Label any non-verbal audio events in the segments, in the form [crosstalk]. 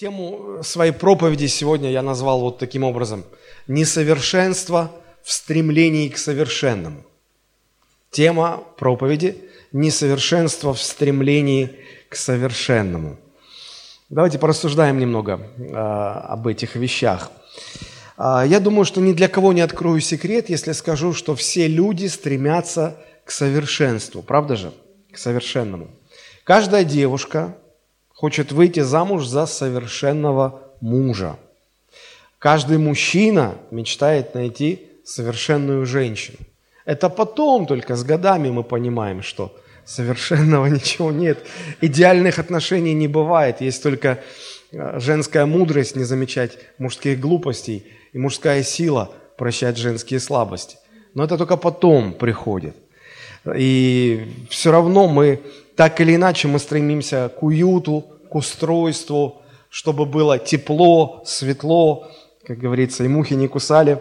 Тему своей проповеди сегодня я назвал вот таким образом. Несовершенство в стремлении к совершенному. Тема проповеди – несовершенство в стремлении к совершенному. Давайте порассуждаем немного э, об этих вещах. Э, я думаю, что ни для кого не открою секрет, если скажу, что все люди стремятся к совершенству. Правда же? К совершенному. Каждая девушка хочет выйти замуж за совершенного мужа. Каждый мужчина мечтает найти совершенную женщину. Это потом только с годами мы понимаем, что совершенного [laughs] ничего нет. Идеальных отношений не бывает. Есть только э, женская мудрость не замечать мужских глупостей и мужская сила прощать женские слабости. Но это только потом приходит. И все равно мы так или иначе мы стремимся к уюту, к устройству, чтобы было тепло, светло, как говорится, и мухи не кусали.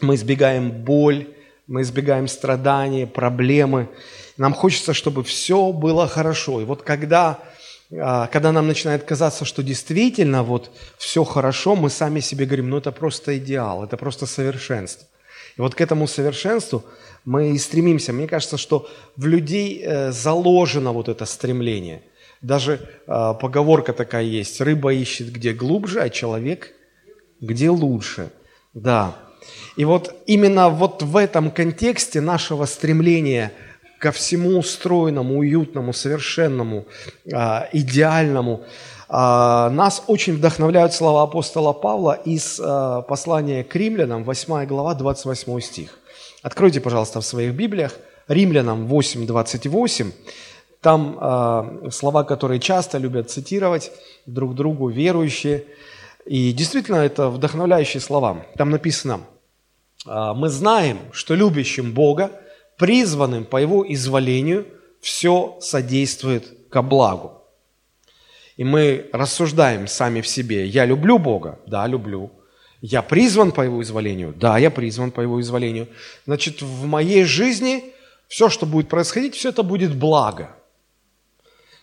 Мы избегаем боль, мы избегаем страдания, проблемы. Нам хочется, чтобы все было хорошо. И вот когда, а, когда нам начинает казаться, что действительно вот все хорошо, мы сами себе говорим, ну это просто идеал, это просто совершенство. И вот к этому совершенству мы и стремимся. Мне кажется, что в людей э, заложено вот это стремление. Даже э, поговорка такая есть. Рыба ищет где глубже, а человек где лучше. Да. И вот именно вот в этом контексте нашего стремления ко всему устроенному, уютному, совершенному, э, идеальному, нас очень вдохновляют слова апостола Павла из послания к римлянам, 8 глава, 28 стих. Откройте, пожалуйста, в своих Библиях Римлянам 8.28. Там э, слова, которые часто любят цитировать друг другу верующие. И действительно, это вдохновляющие слова. Там написано, э, мы знаем, что любящим Бога, призванным по Его изволению, все содействует ко благу. И мы рассуждаем сами в себе, я люблю Бога, да, люблю, я призван по его изволению? Да, я призван по его изволению. Значит, в моей жизни все, что будет происходить, все это будет благо.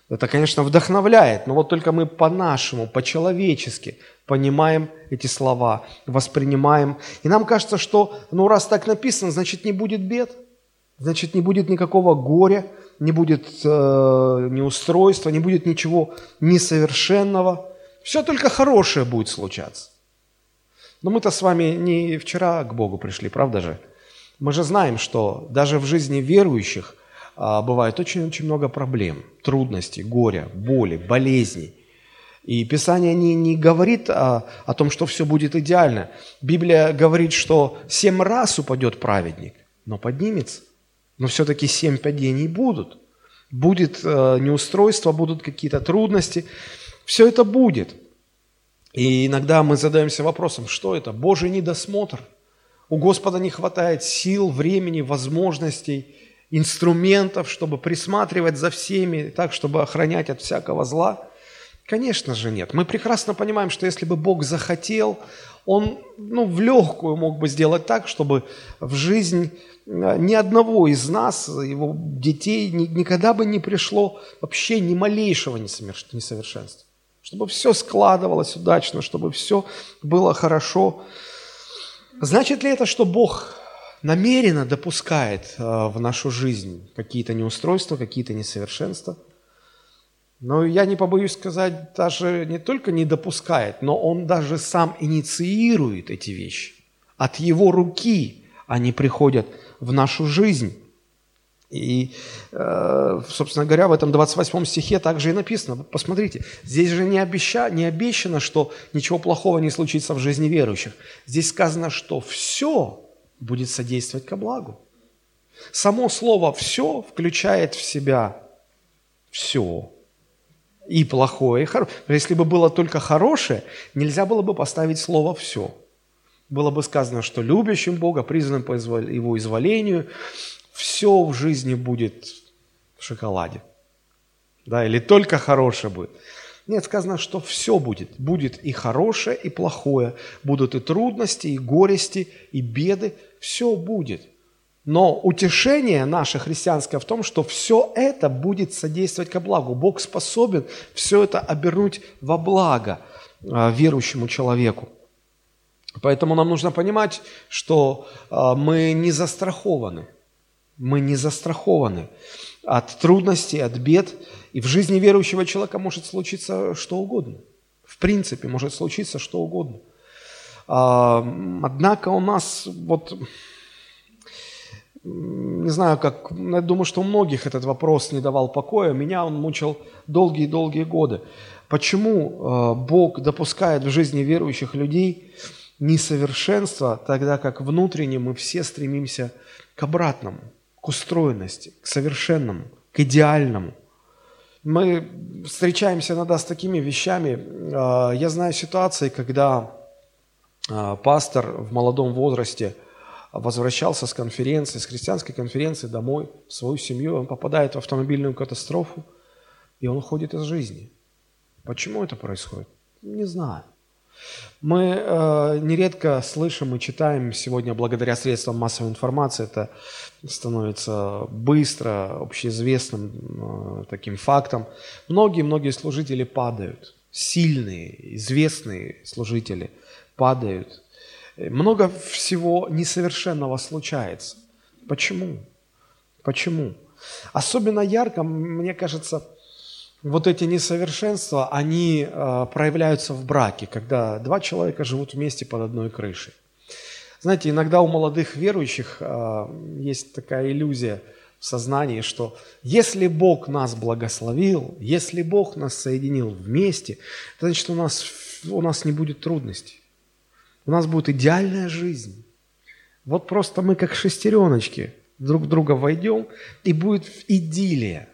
Это, конечно, вдохновляет, но вот только мы по-нашему, по-человечески понимаем эти слова, воспринимаем. И нам кажется, что, ну, раз так написано, значит, не будет бед, значит, не будет никакого горя, не будет э, неустройства, не будет ничего несовершенного. Все только хорошее будет случаться. Но мы-то с вами не вчера к Богу пришли, правда же? Мы же знаем, что даже в жизни верующих бывает очень-очень много проблем, трудностей, горя, боли, болезней. И Писание не, не говорит о, о том, что все будет идеально. Библия говорит, что семь раз упадет праведник, но поднимется. Но все-таки семь падений будут. Будет э, неустройство, будут какие-то трудности. Все это будет. И иногда мы задаемся вопросом, что это? Божий недосмотр. У Господа не хватает сил, времени, возможностей, инструментов, чтобы присматривать за всеми, так, чтобы охранять от всякого зла. Конечно же нет. Мы прекрасно понимаем, что если бы Бог захотел, Он ну, в легкую мог бы сделать так, чтобы в жизнь э, ни одного из нас, его детей, никогда бы не пришло вообще ни малейшего несовершенства чтобы все складывалось удачно, чтобы все было хорошо. Значит ли это, что Бог намеренно допускает э, в нашу жизнь какие-то неустройства, какие-то несовершенства? Но я не побоюсь сказать, даже не только не допускает, но Он даже сам инициирует эти вещи. От Его руки они приходят в нашу жизнь. И, э, собственно говоря, в этом 28 стихе также и написано. Посмотрите, здесь же не, обеща, не обещано, что ничего плохого не случится в жизни верующих. Здесь сказано, что все будет содействовать ко благу. Само слово «все» включает в себя все. И плохое, и хорошее. Если бы было только хорошее, нельзя было бы поставить слово «все». Было бы сказано, что любящим Бога, призванным по его изволению, все в жизни будет в шоколаде. Да, или только хорошее будет. Нет, сказано, что все будет. Будет и хорошее, и плохое. Будут и трудности, и горести, и беды. Все будет. Но утешение наше христианское в том, что все это будет содействовать ко благу. Бог способен все это обернуть во благо – а, верующему человеку. Поэтому нам нужно понимать, что а, мы не застрахованы. Мы не застрахованы от трудностей, от бед. И в жизни верующего человека может случиться что угодно. В принципе, может случиться что угодно. А, однако у нас вот не знаю, как, я думаю, что у многих этот вопрос не давал покоя. Меня он мучил долгие-долгие годы. Почему э, Бог допускает в жизни верующих людей несовершенство, тогда как внутренне мы все стремимся к обратному, к устроенности, к совершенному, к идеальному. Мы встречаемся иногда с такими вещами. Э, я знаю ситуации, когда э, пастор в молодом возрасте – возвращался с конференции, с христианской конференции домой, в свою семью, он попадает в автомобильную катастрофу, и он уходит из жизни. Почему это происходит? Не знаю. Мы э, нередко слышим и читаем сегодня, благодаря средствам массовой информации, это становится быстро общеизвестным э, таким фактом. Многие-многие служители падают, сильные, известные служители падают много всего несовершенного случается. Почему? Почему? Особенно ярко, мне кажется, вот эти несовершенства, они э, проявляются в браке, когда два человека живут вместе под одной крышей. Знаете, иногда у молодых верующих э, есть такая иллюзия в сознании, что если Бог нас благословил, если Бог нас соединил вместе, значит у нас, у нас не будет трудностей. У нас будет идеальная жизнь. Вот просто мы как шестереночки друг в друга войдем, и будет идиллия.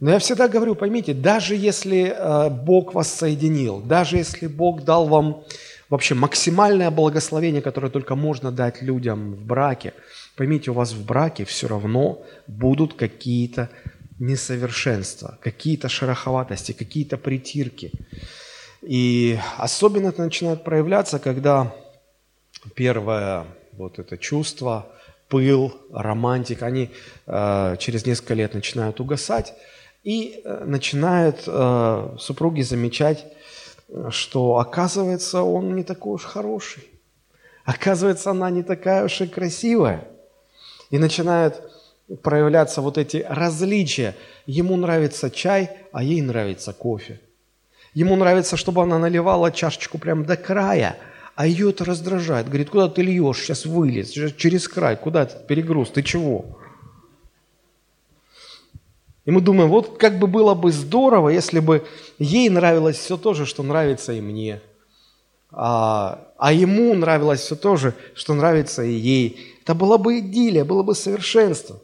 Но я всегда говорю, поймите, даже если э, Бог вас соединил, даже если Бог дал вам вообще максимальное благословение, которое только можно дать людям в браке, поймите, у вас в браке все равно будут какие-то несовершенства, какие-то шероховатости, какие-то притирки. И особенно это начинает проявляться, когда первое вот это чувство, пыл, романтика, они э, через несколько лет начинают угасать, и э, начинают э, супруги замечать, что оказывается он не такой уж хороший, оказывается она не такая уж и красивая. И начинают проявляться вот эти различия. Ему нравится чай, а ей нравится кофе. Ему нравится, чтобы она наливала чашечку прямо до края, а ее это раздражает. Говорит, куда ты льешь, сейчас вылез, через край, куда этот перегруз, ты чего? И мы думаем, вот как бы было бы здорово, если бы ей нравилось все то же, что нравится и мне. А, а ему нравилось все то же, что нравится и ей. Это была бы идиллия, было бы совершенство.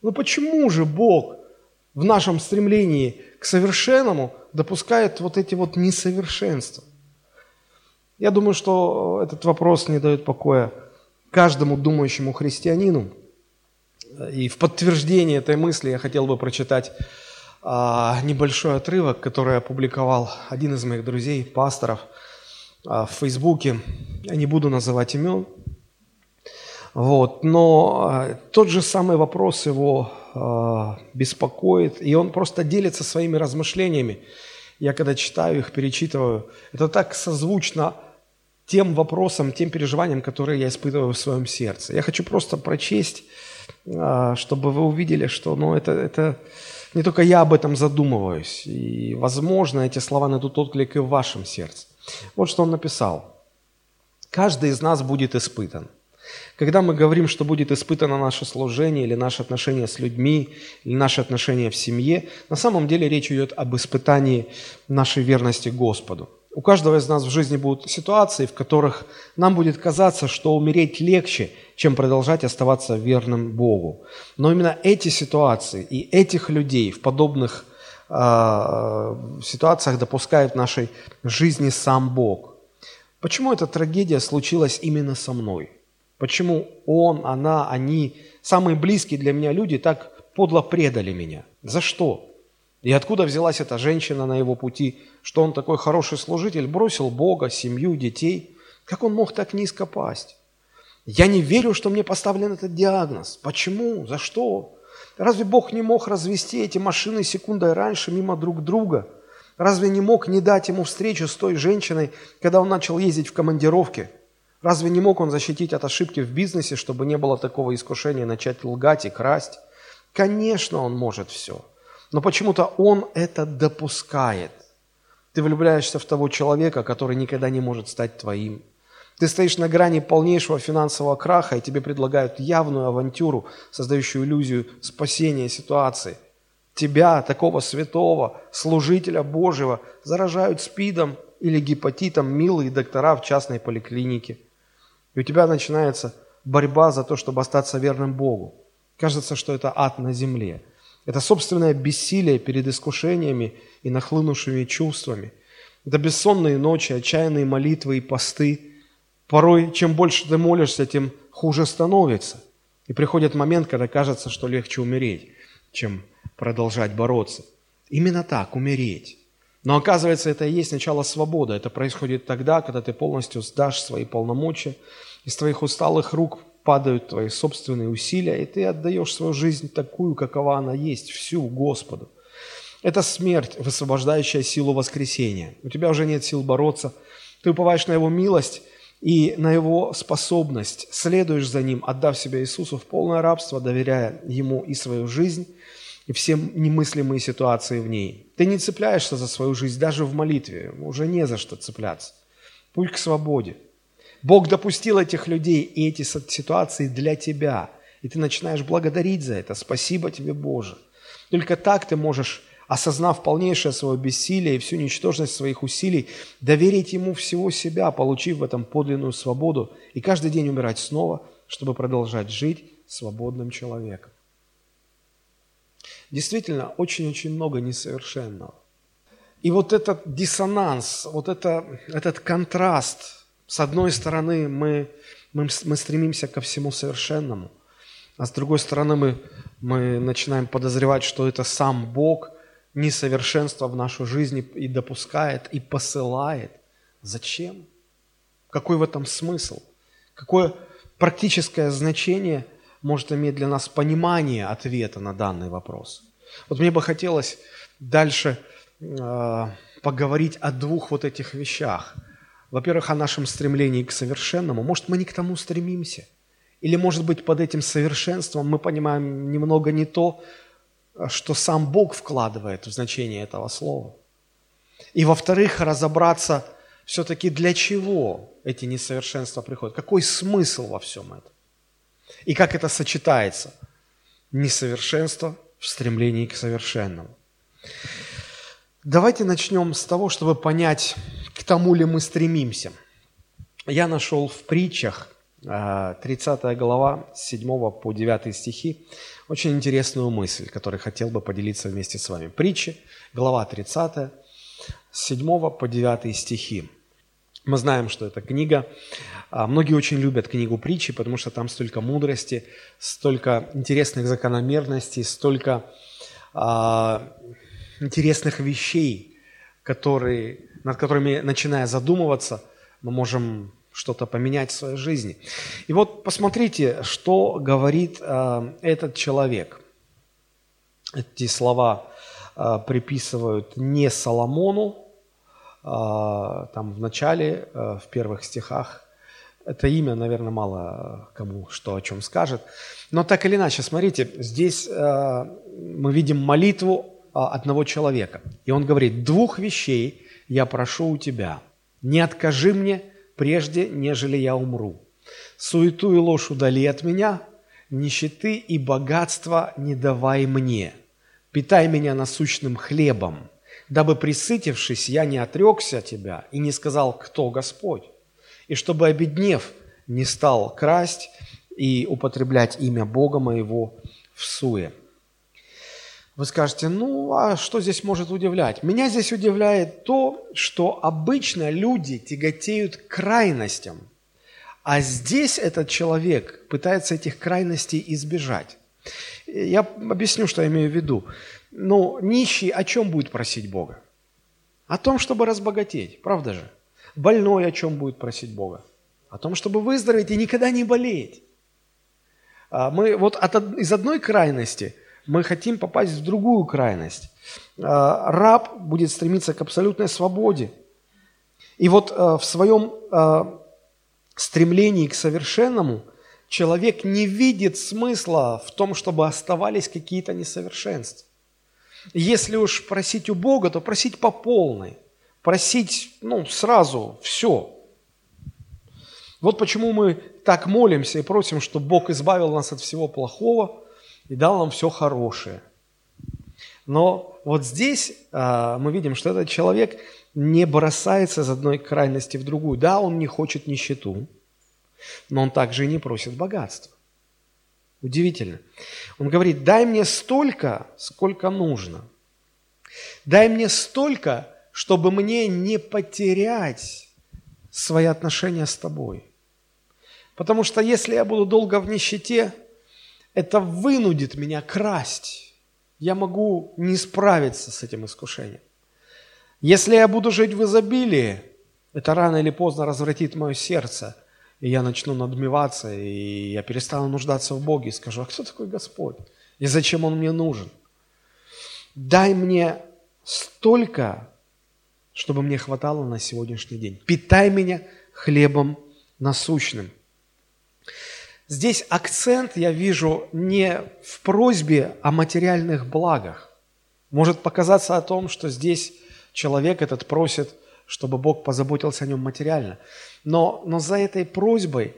Но почему же Бог в нашем стремлении к совершенному допускает вот эти вот несовершенства. Я думаю, что этот вопрос не дает покоя каждому думающему христианину. И в подтверждение этой мысли я хотел бы прочитать а, небольшой отрывок, который опубликовал один из моих друзей, пасторов, а, в Фейсбуке. Я не буду называть имен. Вот, но а, тот же самый вопрос его беспокоит, и он просто делится своими размышлениями. Я когда читаю их, перечитываю, это так созвучно тем вопросам, тем переживаниям, которые я испытываю в своем сердце. Я хочу просто прочесть, чтобы вы увидели, что ну, это, это не только я об этом задумываюсь, и, возможно, эти слова найдут отклик и в вашем сердце. Вот что он написал. «Каждый из нас будет испытан. Когда мы говорим, что будет испытано наше служение или наши отношения с людьми, или наши отношения в семье, на самом деле речь идет об испытании нашей верности Господу. У каждого из нас в жизни будут ситуации, в которых нам будет казаться, что умереть легче, чем продолжать оставаться верным Богу. Но именно эти ситуации и этих людей в подобных э, ситуациях допускает в нашей жизни сам Бог. Почему эта трагедия случилась именно со мной? Почему он, она, они, самые близкие для меня люди так подло предали меня? За что? И откуда взялась эта женщина на его пути, что он такой хороший служитель, бросил Бога, семью, детей? Как он мог так низко пасть? Я не верю, что мне поставлен этот диагноз. Почему? За что? Разве Бог не мог развести эти машины секундой раньше мимо друг друга? Разве не мог не дать ему встречу с той женщиной, когда он начал ездить в командировке? Разве не мог он защитить от ошибки в бизнесе, чтобы не было такого искушения начать лгать и красть? Конечно, он может все. Но почему-то он это допускает. Ты влюбляешься в того человека, который никогда не может стать твоим. Ты стоишь на грани полнейшего финансового краха, и тебе предлагают явную авантюру, создающую иллюзию спасения ситуации. Тебя, такого святого, служителя Божьего, заражают спидом или гепатитом милые доктора в частной поликлинике. И у тебя начинается борьба за то, чтобы остаться верным Богу. Кажется, что это ад на земле. Это собственное бессилие перед искушениями и нахлынувшими чувствами. Это бессонные ночи, отчаянные молитвы и посты – Порой, чем больше ты молишься, тем хуже становится. И приходит момент, когда кажется, что легче умереть, чем продолжать бороться. Именно так, умереть. Но оказывается, это и есть начало свободы. Это происходит тогда, когда ты полностью сдашь свои полномочия, из твоих усталых рук падают твои собственные усилия, и ты отдаешь свою жизнь такую, какова она есть, всю Господу. Это смерть, высвобождающая силу воскресения. У тебя уже нет сил бороться. Ты уповаешь на Его милость, и на Его способность, следуешь за Ним, отдав себя Иисусу в полное рабство, доверяя Ему и свою жизнь, и все немыслимые ситуации в ней. Ты не цепляешься за свою жизнь даже в молитве, уже не за что цепляться. Путь к свободе. Бог допустил этих людей и эти ситуации для тебя, и ты начинаешь благодарить за это. Спасибо тебе, Боже. Только так ты можешь осознав полнейшее свое бессилие и всю ничтожность своих усилий, доверить Ему всего себя, получив в этом подлинную свободу и каждый день умирать снова, чтобы продолжать жить свободным человеком. Действительно, очень-очень много несовершенного. И вот этот диссонанс, вот это, этот контраст, с одной стороны, мы, мы, мы стремимся ко всему совершенному, а с другой стороны, мы, мы начинаем подозревать, что это сам Бог – несовершенство в нашу жизнь и допускает, и посылает. Зачем? Какой в этом смысл? Какое практическое значение может иметь для нас понимание ответа на данный вопрос? Вот мне бы хотелось дальше э, поговорить о двух вот этих вещах. Во-первых, о нашем стремлении к совершенному. Может, мы не к тому стремимся? Или, может быть, под этим совершенством мы понимаем немного не то, что сам Бог вкладывает в значение этого слова. И во-вторых, разобраться все-таки для чего эти несовершенства приходят, какой смысл во всем этом. И как это сочетается. Несовершенство в стремлении к совершенному. Давайте начнем с того, чтобы понять, к тому ли мы стремимся. Я нашел в притчах 30 э, глава, с 7 по 9 стихи, очень интересную мысль, которую хотел бы поделиться вместе с вами. Притчи, глава 30, с 7 по 9 стихи. Мы знаем, что это книга. А, многие очень любят книгу притчи, потому что там столько мудрости, столько интересных закономерностей, столько а, интересных вещей, которые, над которыми, начиная задумываться, мы можем что-то поменять в своей жизни. И вот посмотрите, что говорит э, этот человек. Эти слова э, приписывают не Соломону, э, там в начале, э, в первых стихах. Это имя, наверное, мало кому что о чем скажет. Но так или иначе, смотрите, здесь э, мы видим молитву э, одного человека. И он говорит, двух вещей я прошу у тебя. Не откажи мне прежде, нежели я умру. Суету и ложь удали от меня, нищеты и богатства не давай мне. Питай меня насущным хлебом, дабы, присытившись, я не отрекся от тебя и не сказал, кто Господь, и чтобы, обеднев, не стал красть и употреблять имя Бога моего в суе. Вы скажете, ну а что здесь может удивлять? Меня здесь удивляет то, что обычно люди тяготеют к крайностям, а здесь этот человек пытается этих крайностей избежать. Я объясню, что я имею в виду. Но нищий о чем будет просить Бога? О том, чтобы разбогатеть, правда же? Больной о чем будет просить Бога? О том, чтобы выздороветь и никогда не болеть. А мы вот от, из одной крайности – мы хотим попасть в другую крайность. А, раб будет стремиться к абсолютной свободе. И вот а, в своем а, стремлении к совершенному человек не видит смысла в том, чтобы оставались какие-то несовершенства. Если уж просить у Бога, то просить по полной. Просить, ну, сразу, все. Вот почему мы так молимся и просим, чтобы Бог избавил нас от всего плохого и дал нам все хорошее. Но вот здесь а, мы видим, что этот человек не бросается из одной крайности в другую. Да, он не хочет нищету, но он также и не просит богатства. Удивительно. Он говорит, дай мне столько, сколько нужно. Дай мне столько, чтобы мне не потерять свои отношения с тобой. Потому что если я буду долго в нищете, это вынудит меня красть. Я могу не справиться с этим искушением. Если я буду жить в изобилии, это рано или поздно развратит мое сердце – и я начну надмеваться, и я перестану нуждаться в Боге, и скажу, а кто такой Господь? И зачем Он мне нужен? Дай мне столько, чтобы мне хватало на сегодняшний день. Питай меня хлебом насущным. Здесь акцент я вижу не в просьбе о материальных благах. Может показаться о том, что здесь человек этот просит, чтобы Бог позаботился о нем материально. Но, но за этой просьбой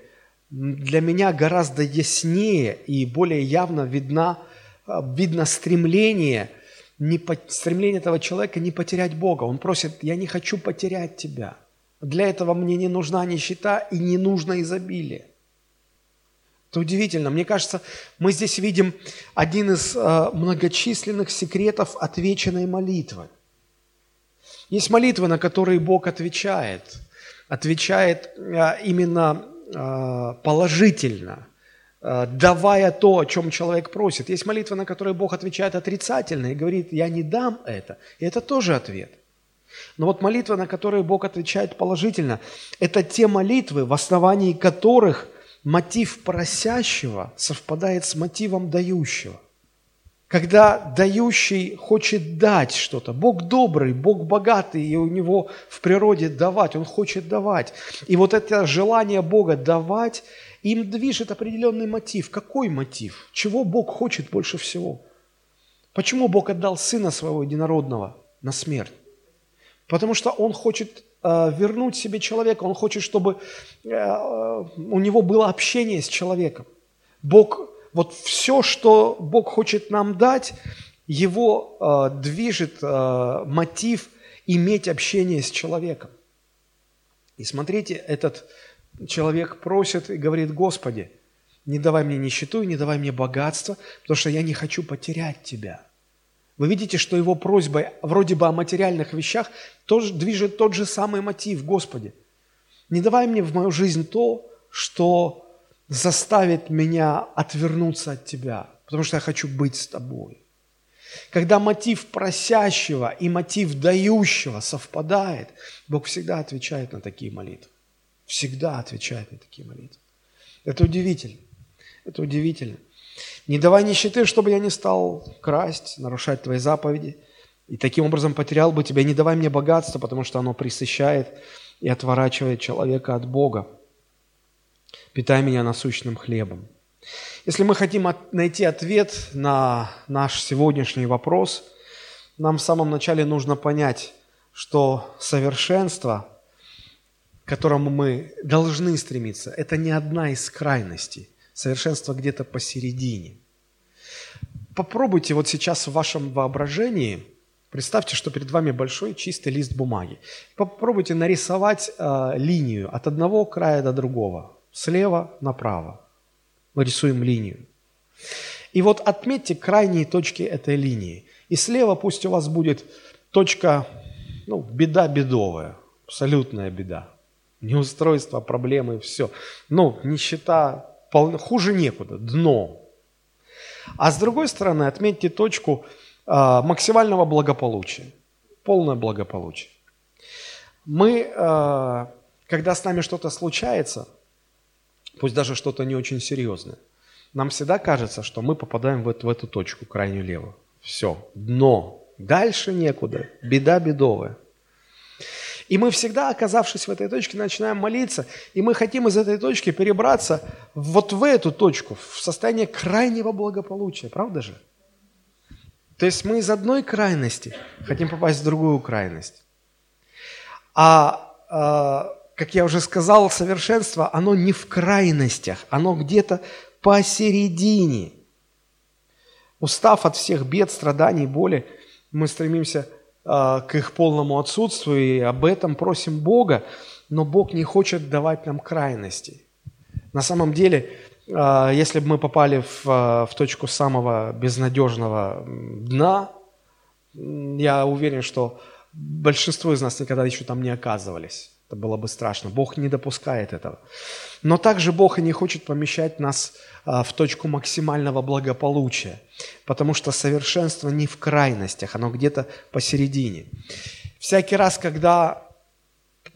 для меня гораздо яснее и более явно видна, а, видно стремление, не, стремление этого человека не потерять Бога. Он просит, я не хочу потерять тебя. Для этого мне не нужна нищета и не нужно изобилие. Это удивительно. Мне кажется, мы здесь видим один из э, многочисленных секретов отвеченной молитвы. Есть молитвы, на которые Бог отвечает – отвечает а, именно а, положительно, давая то, о чем человек просит. Есть молитва, на которой Бог отвечает отрицательно и говорит, я не дам это. И это тоже ответ. Но вот молитва, на которую Бог отвечает положительно, это те молитвы, в основании которых мотив просящего совпадает с мотивом дающего. Когда дающий хочет дать что-то. Бог добрый, Бог богатый, и у него в природе давать, Он хочет давать. И вот это желание Бога давать, им движет определенный мотив. Какой мотив? Чего Бог хочет больше всего? Почему Бог отдал Сына Своего Единородного на смерть? Потому что Он хочет вернуть себе человека, Он хочет, чтобы э, у него было общение с человеком. Бог вот все, что Бог хочет нам дать, его э, движет э, мотив иметь общение с человеком. И смотрите, этот человек просит и говорит, Господи, не давай мне нищету и не давай мне богатство, потому что я не хочу потерять Тебя. Вы видите, что его просьба вроде бы о материальных вещах тоже движет тот же самый мотив, Господи. Не давай мне в мою жизнь то, что заставит меня отвернуться от Тебя, потому что я хочу быть с Тобой. Когда мотив просящего и мотив дающего совпадает, Бог всегда отвечает на такие молитвы. Всегда отвечает на такие молитвы. Это удивительно. Это удивительно. Не давай нищеты, чтобы я не стал красть, нарушать твои заповеди, и таким образом потерял бы тебя. Не давай мне богатство, потому что оно присыщает и отворачивает человека от Бога питай меня насущным хлебом. Если мы хотим от, найти ответ на наш сегодняшний вопрос, нам в самом начале нужно понять, что совершенство, к которому мы должны стремиться, это не одна из крайностей. Совершенство где-то посередине. Попробуйте вот сейчас в вашем воображении, представьте, что перед вами большой чистый лист бумаги. Попробуйте нарисовать э, линию от одного края до другого слева направо. Мы рисуем линию. И вот отметьте крайние точки этой линии. И слева пусть у вас будет точка, ну, беда бедовая, абсолютная беда. Неустройство, проблемы, все. Ну, нищета. Хуже некуда, дно. А с другой стороны, отметьте точку э, максимального благополучия, полное благополучие. Мы, э, когда с нами что-то случается, пусть даже что-то не очень серьезное. нам всегда кажется, что мы попадаем в эту, в эту точку, крайнюю левую. Все, дно. Дальше некуда. Беда бедовая. И мы всегда, оказавшись в этой точке, начинаем молиться, и мы хотим из этой точки перебраться вот в эту точку, в состояние крайнего благополучия, правда же? То есть мы из одной крайности хотим попасть в другую крайность. А, а как я уже сказал, совершенство, оно не в крайностях, оно где-то посередине. Устав от всех бед, страданий, боли, мы стремимся к их полному отсутствию, и об этом просим Бога, но Бог не хочет давать нам крайностей. На самом деле, э, если бы мы попали в, в точку самого безнадежного дна, я уверен, что большинство из нас никогда еще там не оказывались. Это было бы страшно. Бог не допускает этого. Но также Бог и не хочет помещать нас а, в точку максимального благополучия, потому что совершенство не в крайностях, оно где-то посередине. Всякий раз, когда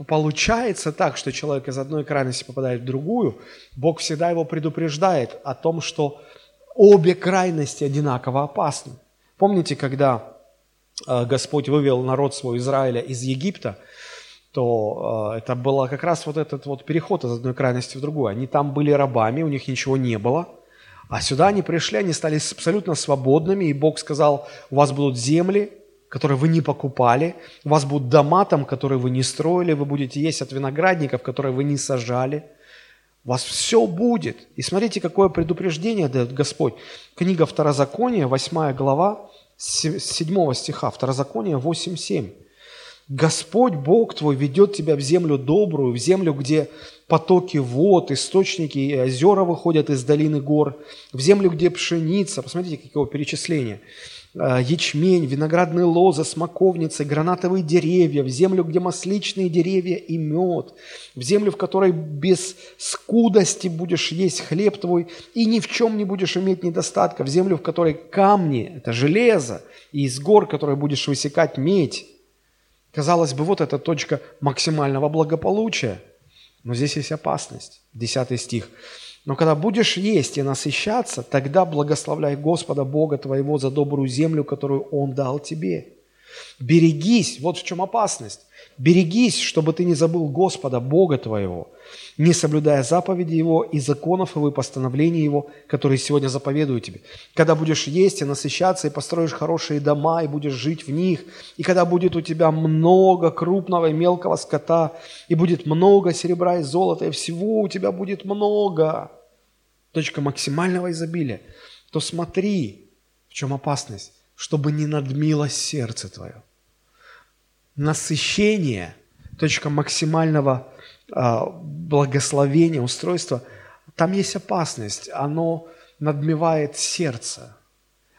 получается так, что человек из одной крайности попадает в другую, Бог всегда его предупреждает о том, что обе крайности одинаково опасны. Помните, когда а, Господь вывел народ свой Израиля из Египта – то э, это было как раз вот этот вот переход из одной крайности в другую. Они там были рабами, у них ничего не было, а сюда они пришли, они стали абсолютно свободными, и Бог сказал, у вас будут земли, которые вы не покупали, у вас будут дома там, которые вы не строили, вы будете есть от виноградников, которые вы не сажали, у вас все будет. И смотрите, какое предупреждение дает Господь. Книга Второзакония, 8 глава, 7 стиха, Второзаконие 8.7. Господь Бог твой ведет тебя в землю добрую, в землю, где потоки вод, источники и озера выходят из долины гор, в землю, где пшеница, посмотрите, какое перечисление, а, ячмень, виноградные лозы, смоковницы, гранатовые деревья, в землю, где масличные деревья и мед, в землю, в которой без скудости будешь есть хлеб твой и ни в чем не будешь иметь недостатка, в землю, в которой камни, это железо, и из гор, которые будешь высекать медь, Казалось бы, вот эта точка максимального благополучия. Но здесь есть опасность. Десятый стих. Но когда будешь есть и насыщаться, тогда благословляй Господа Бога твоего за добрую землю, которую Он дал тебе. Берегись, вот в чем опасность. Берегись, чтобы ты не забыл Господа, Бога твоего, не соблюдая заповеди Его и законов Его и постановлений Его, которые сегодня заповедую тебе. Когда будешь есть и насыщаться, и построишь хорошие дома, и будешь жить в них, и когда будет у тебя много крупного и мелкого скота, и будет много серебра и золота, и всего у тебя будет много, точка максимального изобилия, то смотри, в чем опасность, чтобы не надмилось сердце твое насыщение, точка максимального а, благословения, устройства, там есть опасность. Оно надмевает сердце.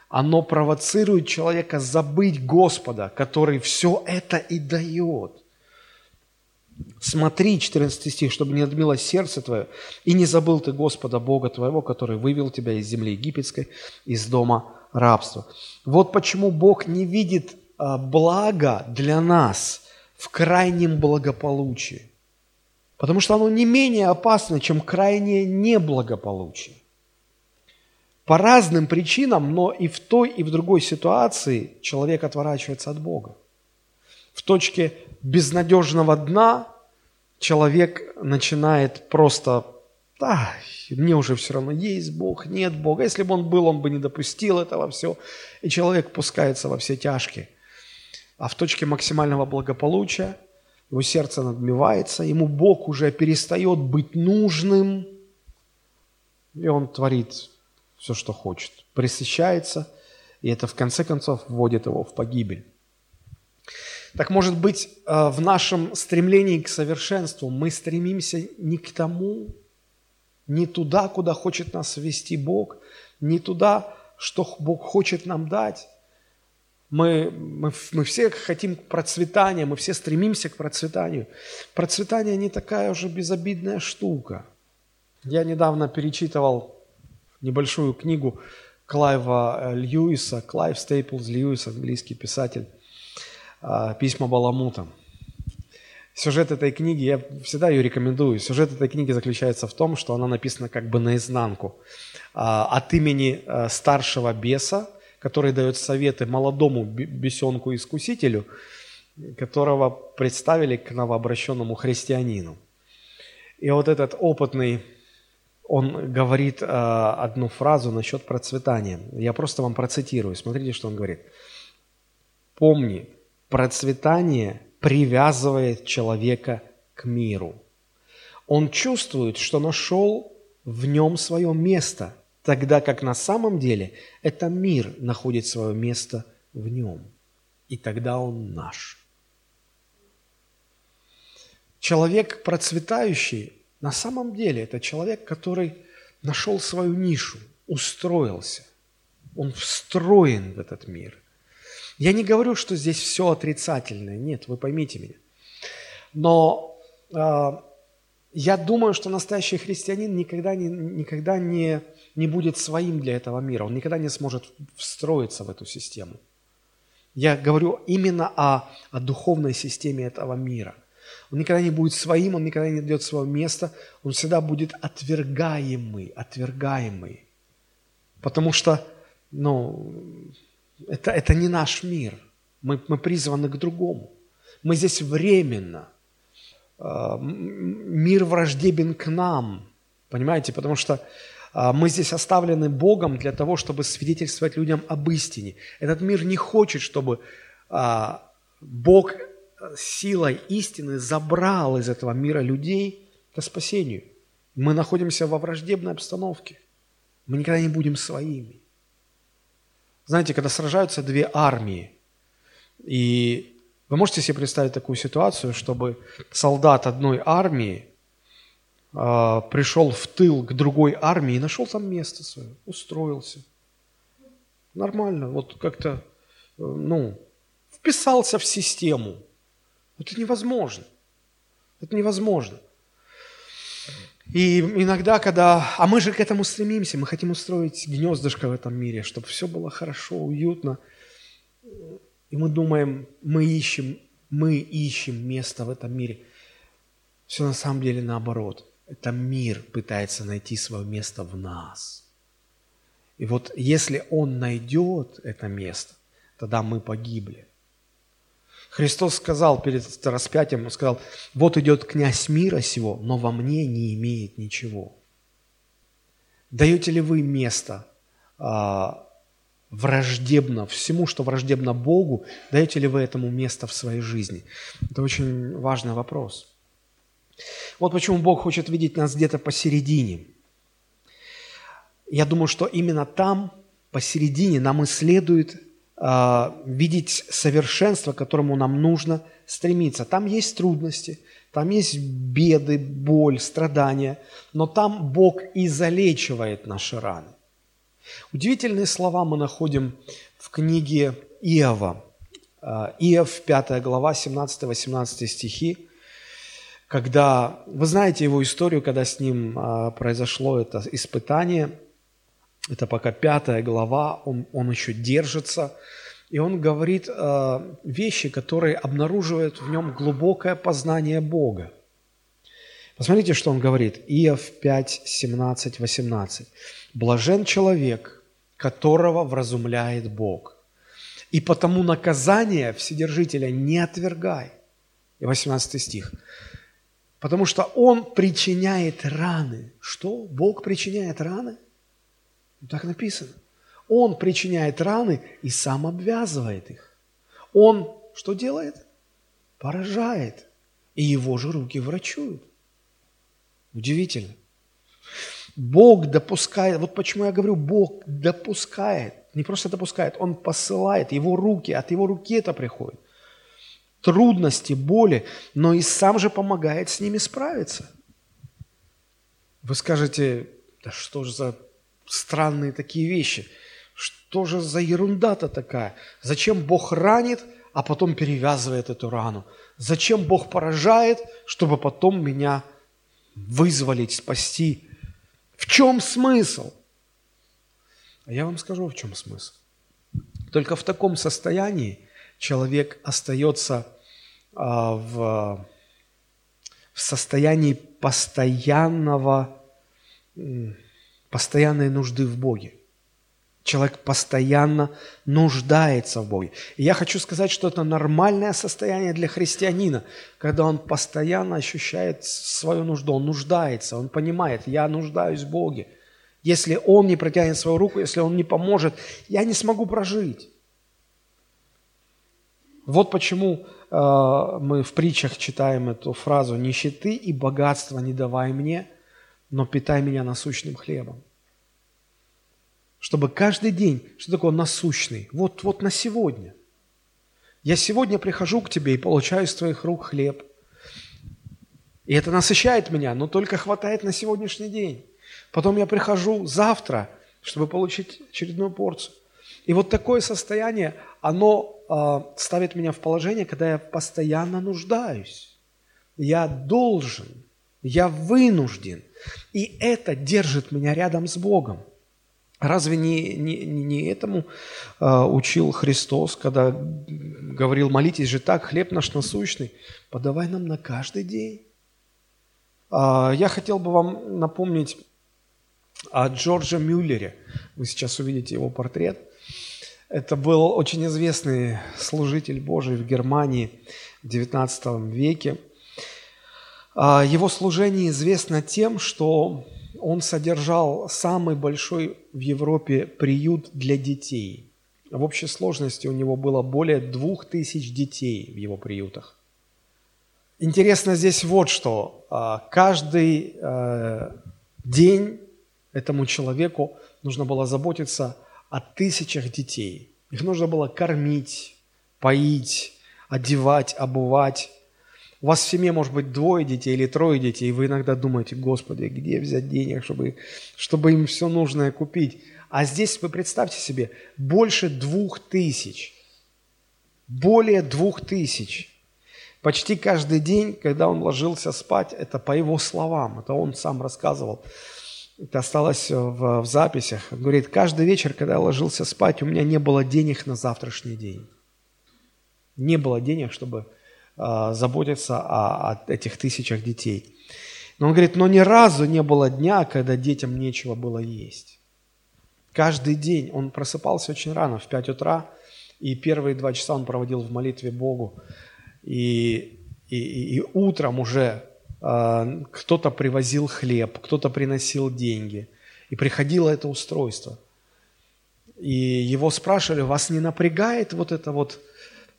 Оно провоцирует человека забыть Господа, который все это и дает. Смотри, 14 стих, чтобы не надмило сердце твое, и не забыл ты Господа Бога твоего, который вывел тебя из земли египетской, из дома рабства. Вот почему Бог не видит благо для нас в крайнем благополучии. Потому что оно не менее опасно, чем крайнее неблагополучие. По разным причинам, но и в той, и в другой ситуации человек отворачивается от Бога. В точке безнадежного дна человек начинает просто, да, мне уже все равно есть Бог, нет Бога. Если бы он был, он бы не допустил этого все. И человек пускается во все тяжкие а в точке максимального благополучия его сердце надмевается, ему Бог уже перестает быть нужным, и он творит все, что хочет, пресыщается, и это в конце концов вводит его в погибель. Так может быть, э, в нашем стремлении к совершенству мы стремимся не к тому, не туда, куда хочет нас вести Бог, не туда, что Бог хочет нам дать, мы, мы, мы все хотим процветания, мы все стремимся к процветанию. Процветание не такая уже безобидная штука. Я недавно перечитывал небольшую книгу Клайва э, Льюиса, Клайв Стейплз Льюис, английский писатель, э, «Письма Баламута». Сюжет этой книги, я всегда ее рекомендую, сюжет этой книги заключается в том, что она написана как бы наизнанку. А, от имени а, старшего беса, который дает советы молодому бесенку-искусителю, которого представили к новообращенному христианину. И вот этот опытный, он говорит э, одну фразу насчет процветания. Я просто вам процитирую. Смотрите, что он говорит. Помни, процветание привязывает человека к миру. Он чувствует, что нашел в нем свое место, тогда как на самом деле это мир находит свое место в нем. И тогда он наш. Человек процветающий на самом деле это человек, который нашел свою нишу, устроился. Он встроен в этот мир. Я не говорю, что здесь все отрицательное. Нет, вы поймите меня. Но э, я думаю, что настоящий христианин никогда, не, никогда не, не будет своим для этого мира. Он никогда не сможет встроиться в эту систему. Я говорю именно о, о духовной системе этого мира. Он никогда не будет своим, он никогда не найдет свое место, он всегда будет отвергаемый, отвергаемый. Потому что, ну, это, это не наш мир. Мы, мы призваны к другому. Мы здесь временно. А, мир враждебен к нам. Понимаете? Потому что а, мы здесь оставлены Богом для того, чтобы свидетельствовать людям об истине. Этот мир не хочет, чтобы а, Бог силой истины забрал из этого мира людей к спасению. Мы находимся во враждебной обстановке. Мы никогда не будем своими. Знаете, когда сражаются две армии, и вы можете себе представить такую ситуацию, чтобы солдат одной армии э, пришел в тыл к другой армии и нашел там место свое, устроился. Нормально, вот как-то, э, ну, вписался в систему. Это невозможно. Это невозможно. И иногда, когда... А мы же к этому стремимся, мы хотим устроить гнездышко в этом мире, чтобы все было хорошо, уютно. И мы думаем, мы ищем, мы ищем место в этом мире. Все на самом деле наоборот. Это мир пытается найти свое место в нас. И вот если он найдет это место, тогда мы погибли. Христос сказал перед распятием, Он сказал, вот идет князь мира сего, но во мне не имеет ничего. Даете ли вы место а, враждебно, всему, что враждебно Богу, даете ли вы этому место в своей жизни? Это очень важный вопрос. Вот почему Бог хочет видеть нас где-то посередине. Я думаю, что именно там, посередине, нам и следует а, видеть совершенство, к которому нам нужно стремиться. Там есть трудности, там есть беды, боль, страдания, но там Бог и залечивает наши раны. Удивительные слова мы находим в книге Иова. А, Иов, 5 глава, 17-18 стихи, когда, вы знаете его историю, когда с ним а, произошло это испытание – это пока пятая глава, он, он еще держится, и он говорит э, вещи, которые обнаруживают в нем глубокое познание Бога. Посмотрите, что он говорит. Иов 5, 17, 18. «Блажен человек, которого вразумляет Бог, и потому наказание Вседержителя не отвергай». И 18 стих. Потому что он причиняет раны. Что? Бог причиняет раны? Так написано. Он причиняет раны и сам обвязывает их. Он что делает? Поражает. И его же руки врачуют. Удивительно. Бог допускает, вот почему я говорю, Бог допускает, не просто допускает, Он посылает, Его руки, от Его руки это приходит. Трудности, боли, но и сам же помогает с ними справиться. Вы скажете, да что же за странные такие вещи. Что же за ерунда-то такая? Зачем Бог ранит, а потом перевязывает эту рану? Зачем Бог поражает, чтобы потом меня вызволить, спасти? В чем смысл? А я вам скажу, в чем смысл. Только в таком состоянии человек остается а, в, состоянии постоянного, постоянной нужды в Боге. Человек постоянно нуждается в Боге. И я хочу сказать, что это нормальное состояние для христианина, когда он постоянно ощущает свою нужду, он нуждается, он понимает, я нуждаюсь в Боге. Если Он не протянет свою руку, если Он не поможет, я не смогу прожить. Вот почему э, мы в притчах читаем эту фразу «Нищеты и богатства не давай мне, но питай меня насущным хлебом». Чтобы каждый день, что такое насущный? Вот, вот на сегодня. Я сегодня прихожу к тебе и получаю из твоих рук хлеб. И это насыщает меня, но только хватает на сегодняшний день. Потом я прихожу завтра, чтобы получить очередную порцию. И вот такое состояние, оно э, ставит меня в положение, когда я постоянно нуждаюсь. Я должен, я вынужден. И это держит меня рядом с Богом. Разве не, не, не этому э, учил Христос, когда говорил, молитесь же так, хлеб наш насущный, подавай нам на каждый день. Э, я хотел бы вам напомнить о Джордже Мюллере. Вы сейчас увидите его портрет. Это был очень известный служитель Божий в Германии в XIX веке. А, его служение известно тем, что он содержал самый большой в Европе приют для детей. В общей сложности у него было более двух тысяч детей в его приютах. Интересно здесь вот что. А, каждый э, день этому человеку нужно было заботиться о тысячах детей. Их нужно было кормить, поить, одевать, обувать. У вас в семье может быть двое детей или трое детей, и вы иногда думаете, Господи, где взять денег, чтобы, чтобы им все нужное купить. А здесь вы представьте себе, больше двух тысяч. Более двух тысяч. Почти каждый день, когда он ложился спать, это по его словам, это он сам рассказывал, это осталось в, в записях. Он говорит, каждый вечер, когда я ложился спать, у меня не было денег на завтрашний день. Не было денег, чтобы заботиться о, о этих тысячах детей. Но он говорит, но ни разу не было дня, когда детям нечего было есть. Каждый день он просыпался очень рано, в 5 утра, и первые два часа он проводил в молитве Богу. И, и, и утром уже а, кто-то привозил хлеб, кто-то приносил деньги. И приходило это устройство. И его спрашивали, вас не напрягает вот это вот,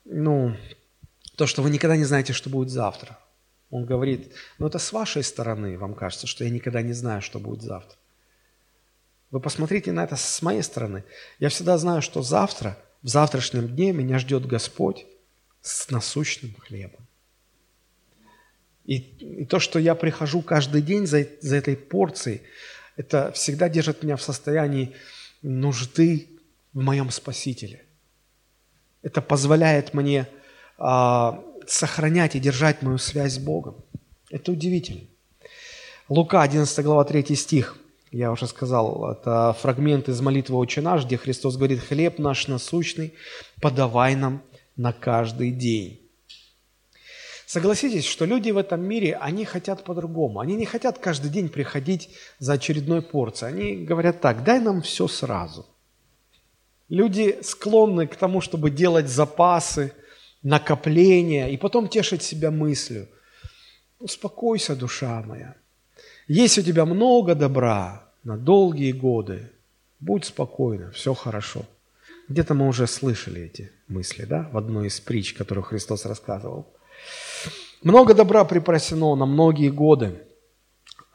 ну, то, что вы никогда не знаете, что будет завтра? Он говорит, ну это с вашей стороны вам кажется, что я никогда не знаю, что будет завтра. Вы посмотрите на это с моей стороны. Я всегда знаю, что завтра, в завтрашнем дне меня ждет Господь с насущным хлебом. И, и то, что я прихожу каждый день за, за этой порцией, это всегда держит меня в состоянии нужды в моем Спасителе. Это позволяет мне а, сохранять и держать мою связь с Богом. Это удивительно. Лука, 11 глава, 3 стих. Я уже сказал, это фрагмент из молитвы «Отче наш», где Христос говорит, «Хлеб наш насущный подавай нам на каждый день». Согласитесь, что люди в этом мире, они хотят по-другому. Они не хотят каждый день приходить за очередной порцией. Они говорят так, дай нам все сразу. Люди склонны к тому, чтобы делать запасы, накопления и потом тешить себя мыслью. Успокойся, душа моя. Есть у тебя много добра на долгие годы. Будь спокойна, все хорошо. Где-то мы уже слышали эти мысли, да, в одной из притч, которую Христос рассказывал. Много добра припасено на многие годы.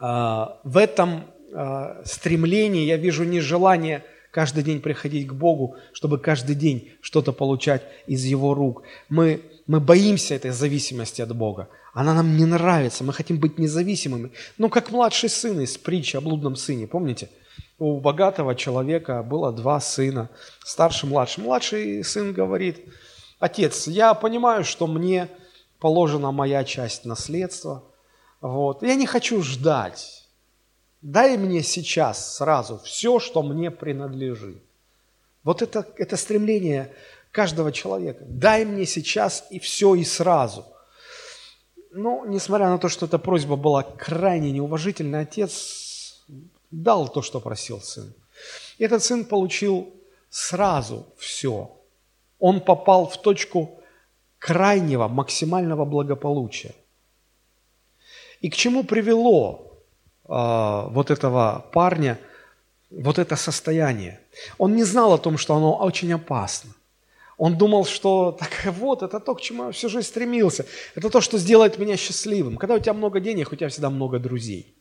А, в этом а, стремлении я вижу не желание каждый день приходить к Богу, чтобы каждый день что-то получать из Его рук. Мы, мы боимся этой зависимости от Бога. Она нам не нравится, мы хотим быть независимыми. Ну, как младший сын из притчи о блудном сыне, помните? У богатого человека было два сына, старший, младший. Младший сын говорит, отец, я понимаю, что мне положена моя часть наследства. Вот. Я не хочу ждать. Дай мне сейчас сразу все, что мне принадлежит. Вот это, это стремление каждого человека. Дай мне сейчас и все, и сразу. ну, несмотря на то, что эта просьба была крайне неуважительной, отец дал то, что просил сын. И этот сын получил сразу все. Он попал в точку крайнего, максимального благополучия. И к чему привело вот этого парня вот это состояние? Он не знал о том, что оно очень опасно. Он думал, что так вот, это то, к чему я всю жизнь стремился. Это то, что сделает меня счастливым. Когда у тебя много денег, у тебя всегда много друзей.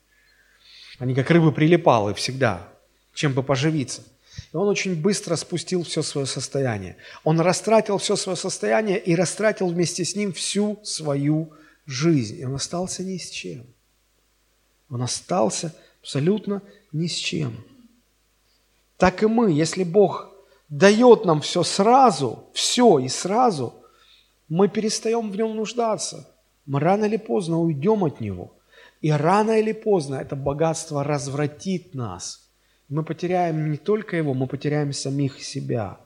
Они как рыбы прилипалы всегда, чем бы поживиться. И он очень быстро спустил все свое состояние. Он растратил все свое состояние и растратил вместе с ним всю свою жизнь. И он остался ни с чем. Он остался абсолютно ни с чем. Так и мы, если Бог дает нам все сразу, все и сразу, мы перестаем в нем нуждаться. Мы рано или поздно уйдем от него. И рано или поздно это богатство развратит нас. Мы потеряем не только его, мы потеряем самих себя.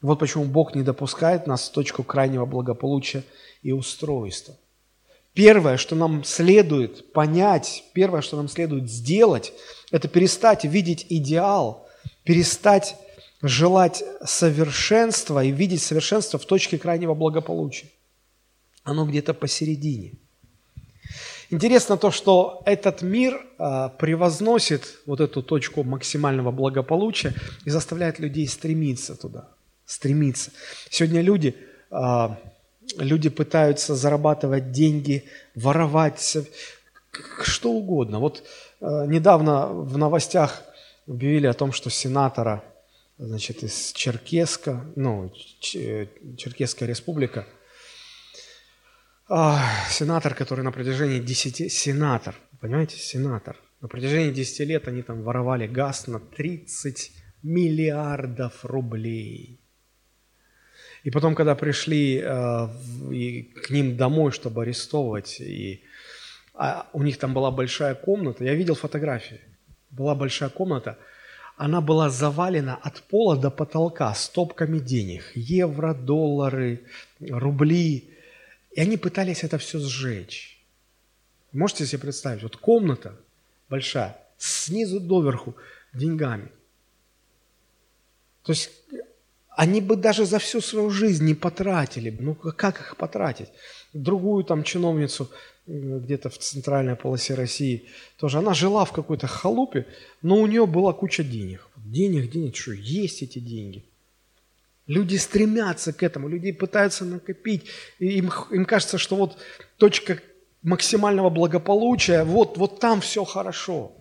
Вот почему Бог не допускает нас в точку крайнего благополучия и устройства. Первое, что нам следует понять, первое, что нам следует сделать, это перестать видеть идеал, перестать желать совершенства и видеть совершенство в точке крайнего благополучия. Оно где-то посередине. Интересно то, что этот мир а, превозносит вот эту точку максимального благополучия и заставляет людей стремиться туда, стремиться. Сегодня люди, а, люди пытаются зарабатывать деньги, воровать, что угодно. Вот а, недавно в новостях объявили о том, что сенатора – значит, из Черкеска, ну, Черкесская республика, а, сенатор, который на протяжении 10, сенатор, понимаете, сенатор, на протяжении 10 лет они там воровали газ на 30 миллиардов рублей. И потом, когда пришли э, к ним домой, чтобы арестовывать, и а у них там была большая комната, я видел фотографии, была большая комната – она была завалена от пола до потолка стопками денег. Евро, доллары, рубли. И они пытались это все сжечь. Можете себе представить? Вот комната большая, снизу доверху деньгами. То есть они бы даже за всю свою жизнь не потратили. Ну, как их потратить? Другую там чиновницу где-то в центральной полосе России тоже. Она жила в какой-то халупе, но у нее была куча денег. Денег, денег, что есть эти деньги. Люди стремятся к этому, люди пытаются накопить. И им, им кажется, что вот точка максимального благополучия, вот, вот там все хорошо.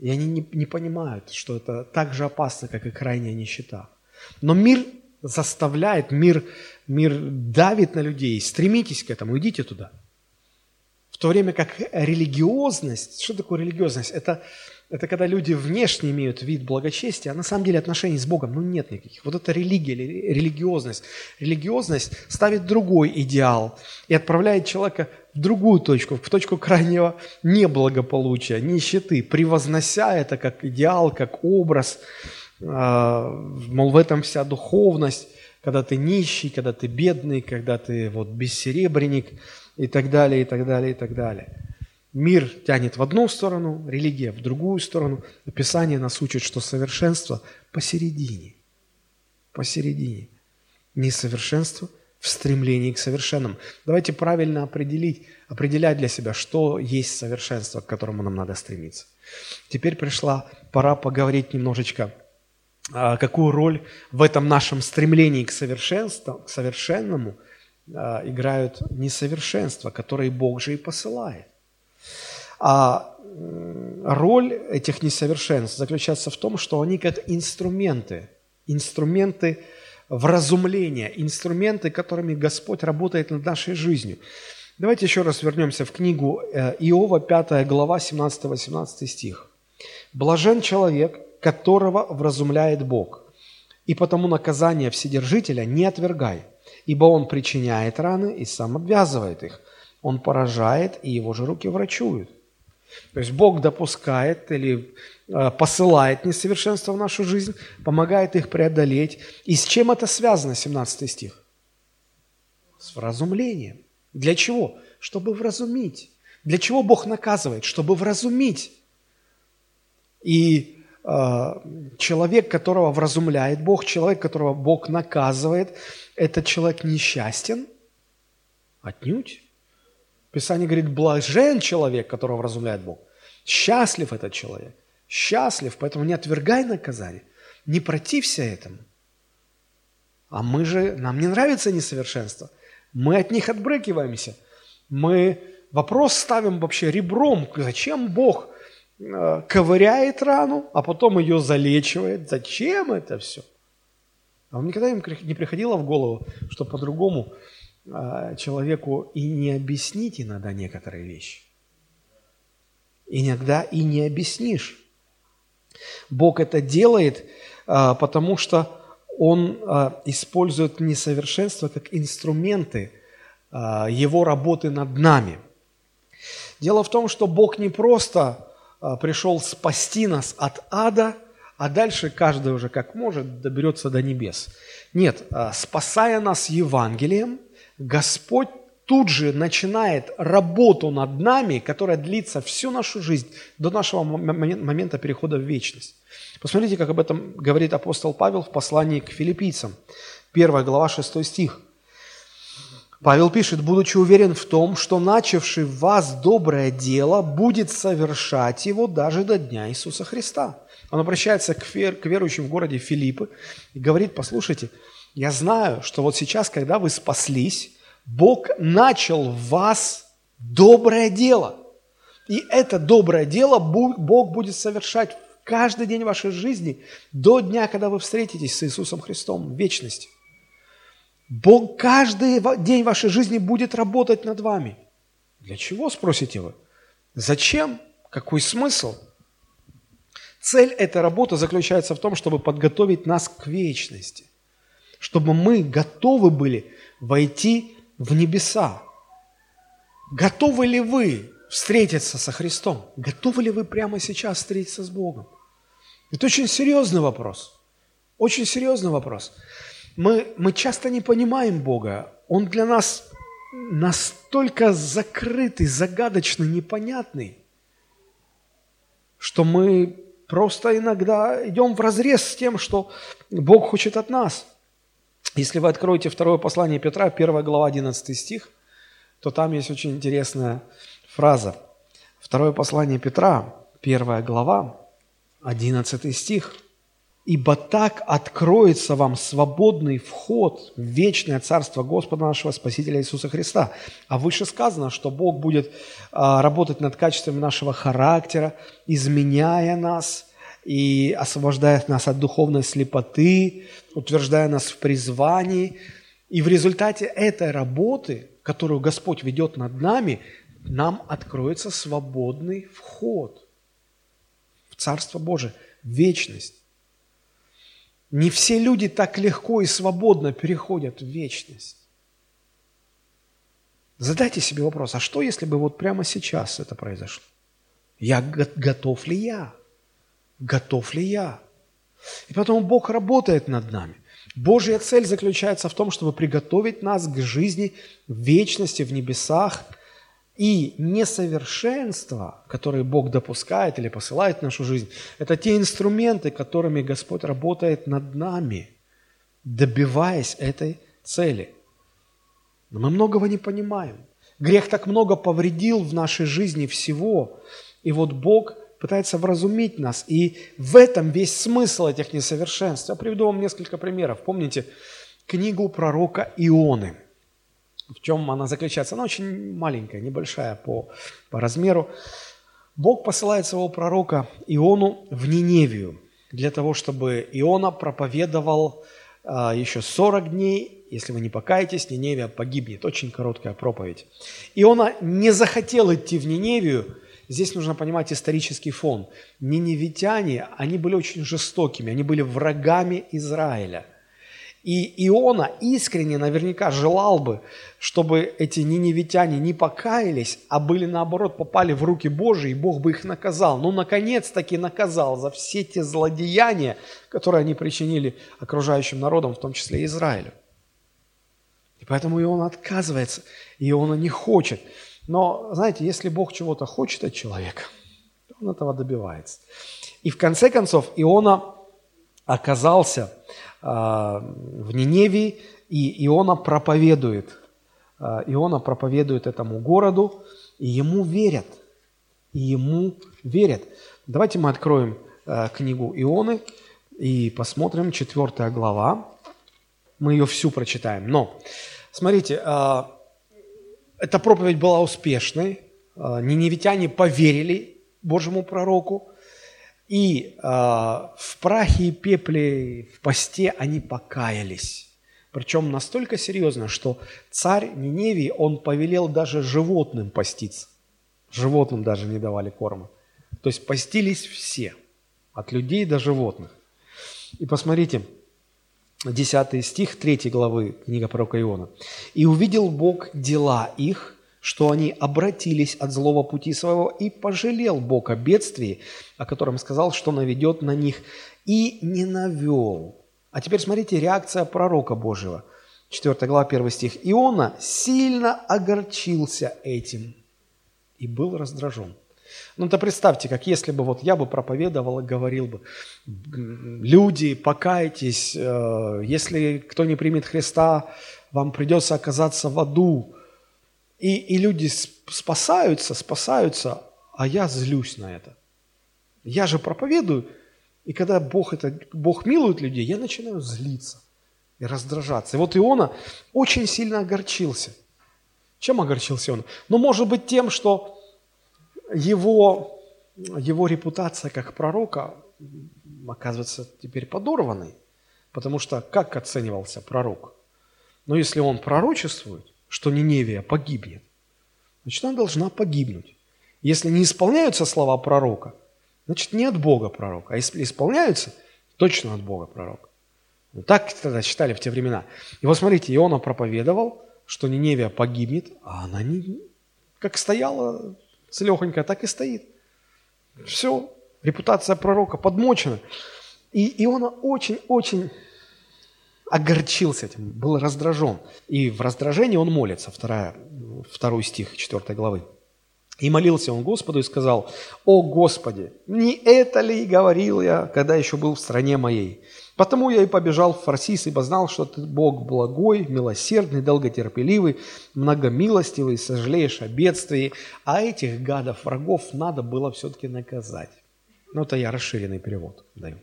И они не, не понимают, что это так же опасно, как и крайняя нищета. Но мир заставляет, мир, мир давит на людей. Стремитесь к этому, идите туда то время как религиозность, что такое религиозность? Это, это когда люди внешне имеют вид благочестия, а на самом деле отношений с Богом ну, нет никаких. Вот это религия религиозность. Религиозность ставит другой идеал и отправляет человека в другую точку, в точку крайнего неблагополучия, нищеты, превознося это как идеал, как образ, мол, в этом вся духовность, когда ты нищий, когда ты бедный, когда ты вот бессеребренник – и так далее, и так далее, и так далее. Мир тянет в одну сторону, религия в другую сторону. Описание нас учит, что совершенство посередине. Посередине. Несовершенство в стремлении к совершенному. Давайте правильно определить, определять для себя, что есть совершенство, к которому нам надо стремиться. Теперь пришла пора поговорить немножечко, а, какую роль в этом нашем стремлении к совершенству, к совершенному – а, играют несовершенства, которые Бог же и посылает. А роль этих несовершенств заключается в том, что они как инструменты, инструменты вразумления, инструменты, которыми Господь работает над нашей жизнью. Давайте еще раз вернемся в книгу э, Иова, 5 глава, 17-18 стих. «Блажен человек, которого вразумляет Бог, и потому наказание Вседержителя не отвергай, ибо он причиняет раны и сам обвязывает их. Он поражает, и его же руки врачуют. То есть Бог допускает или э, посылает несовершенство в нашу жизнь, помогает их преодолеть. И с чем это связано, 17 стих? С вразумлением. Для чего? Чтобы вразумить. Для чего Бог наказывает? Чтобы вразумить. И человек, которого вразумляет Бог, человек, которого Бог наказывает, этот человек несчастен? Отнюдь. Писание говорит, блажен человек, которого вразумляет Бог. Счастлив этот человек. Счастлив, поэтому не отвергай наказание. Не протився этому. А мы же, нам не нравится несовершенство. Мы от них отбрыкиваемся. Мы вопрос ставим вообще ребром. Зачем Бог ковыряет рану, а потом ее залечивает? Зачем это все? А вам никогда не приходило в голову, что по-другому э, человеку и не объяснить иногда некоторые вещи? Иногда и не объяснишь. Бог это делает, э, потому что он использует несовершенство как инструменты его работы над нами. Дело в том, что Бог не просто пришел спасти нас от ада, а дальше каждый уже как может доберется до небес. Нет, спасая нас Евангелием, Господь тут же начинает работу над нами, которая длится всю нашу жизнь до нашего момента перехода в вечность. Посмотрите, как об этом говорит апостол Павел в послании к филиппийцам. 1 глава, 6 стих. Павел пишет, будучи уверен в том, что начавший в вас доброе дело будет совершать его даже до дня Иисуса Христа. Он обращается к, вер, к верующим в городе Филиппы и говорит, послушайте, я знаю, что вот сейчас, когда вы спаслись, Бог начал в вас доброе дело. И это доброе дело Бог будет совершать каждый день вашей жизни до дня, когда вы встретитесь с Иисусом Христом в вечности. Бог каждый день вашей жизни будет работать над вами. Для чего, спросите вы? Зачем? Какой смысл? Цель этой работы заключается в том, чтобы подготовить нас к вечности, чтобы мы готовы были войти в небеса. Готовы ли вы встретиться со Христом? Готовы ли вы прямо сейчас встретиться с Богом? Это очень серьезный вопрос. Очень серьезный вопрос. Мы, мы часто не понимаем Бога. Он для нас настолько закрытый, загадочный, непонятный, что мы просто иногда идем в разрез с тем, что Бог хочет от нас. Если вы откроете второе послание Петра, 1 глава, 11 стих, то там есть очень интересная фраза. Второе послание Петра, первая глава, одиннадцатый стих. «Ибо так откроется вам свободный вход в вечное Царство Господа нашего Спасителя Иисуса Христа». А выше сказано, что Бог будет а, работать над качествами нашего характера, изменяя нас и освобождая нас от духовной слепоты, утверждая нас в призвании. И в результате этой работы, которую Господь ведет над нами, нам откроется свободный вход в Царство Божие, в вечность. Не все люди так легко и свободно переходят в вечность. Задайте себе вопрос, а что если бы вот прямо сейчас это произошло? Я готов ли я? Готов ли я? И поэтому Бог работает над нами. Божья цель заключается в том, чтобы приготовить нас к жизни в вечности, в небесах – и несовершенства, которые Бог допускает или посылает в нашу жизнь, это те инструменты, которыми Господь работает над нами, добиваясь этой цели. Но мы многого не понимаем. Грех так много повредил в нашей жизни всего. И вот Бог пытается вразумить нас. И в этом весь смысл этих несовершенств. Я приведу вам несколько примеров. Помните книгу пророка Ионы – в чем она заключается? Она очень маленькая, небольшая по, по размеру. Бог посылает своего пророка Иону в Ниневию для того, чтобы Иона проповедовал а, еще 40 дней. Если вы не покаетесь, Ниневия погибнет. Очень короткая проповедь. Иона не захотел идти в Ниневию. Здесь нужно понимать исторический фон. Ниневитяне, они были очень жестокими, они были врагами Израиля. И Иона искренне наверняка желал бы, чтобы эти ниневитяне не покаялись, а были наоборот, попали в руки Божьи, и Бог бы их наказал. Ну, наконец-таки наказал за все те злодеяния, которые они причинили окружающим народам, в том числе Израилю. И Поэтому и он отказывается, и он не хочет. Но, знаете, если Бог чего-то хочет от человека, то он этого добивается. И в конце концов Иона оказался в Ниневии, и Иона проповедует. Э, Иона проповедует этому городу, и ему верят. И ему верят. Давайте мы откроем э, книгу Ионы и посмотрим, 4 глава. Мы ее всю прочитаем. Но, смотрите, эта проповедь была успешной. Ниневитяне поверили Божьему пророку. И э, в прахе и пепле, в посте они покаялись. Причем настолько серьезно, что царь Ниневии, он повелел даже животным поститься. Животным даже не давали корма. То есть постились все, от людей до животных. И посмотрите, 10 стих 3 главы книга пророка Иона. «И увидел Бог дела их, что они обратились от злого пути своего, и пожалел Бог о бедствии, о котором сказал, что наведет на них, и не навел, а теперь смотрите реакция пророка Божьего. 4 глава, 1 стих. Иона сильно огорчился этим и был раздражен. Ну, то представьте, как если бы вот я бы проповедовал и говорил бы, люди, покайтесь, э, если кто не примет Христа, вам придется оказаться в аду. И, и люди спасаются, спасаются, а я злюсь на это. Я же проповедую, и когда Бог, это, Бог милует людей, я начинаю злиться и раздражаться. И вот Иона очень сильно огорчился. Чем огорчился он? Ну, может быть, тем, что его, его репутация как пророка оказывается теперь подорванной. Потому что как оценивался пророк? Но если он пророчествует, что Ниневия погибнет, значит, она должна погибнуть. Если не исполняются слова пророка, Значит, не от Бога пророк, а если исполняются, точно от Бога пророк. Ну, так тогда считали в те времена. И вот смотрите, Иона проповедовал, что Ниневия погибнет, а она не, как стояла целехонькая, так и стоит. Все, репутация пророка подмочена. И Иона очень-очень огорчился этим, был раздражен. И в раздражении он молится, вторая, второй стих 4 главы. И молился он Господу и сказал, «О Господи, не это ли говорил я, когда еще был в стране моей? Потому я и побежал в Фарсис, ибо знал, что ты Бог благой, милосердный, долготерпеливый, многомилостивый, сожалеешь о бедствии, а этих гадов, врагов надо было все-таки наказать». Ну, это я расширенный перевод даю.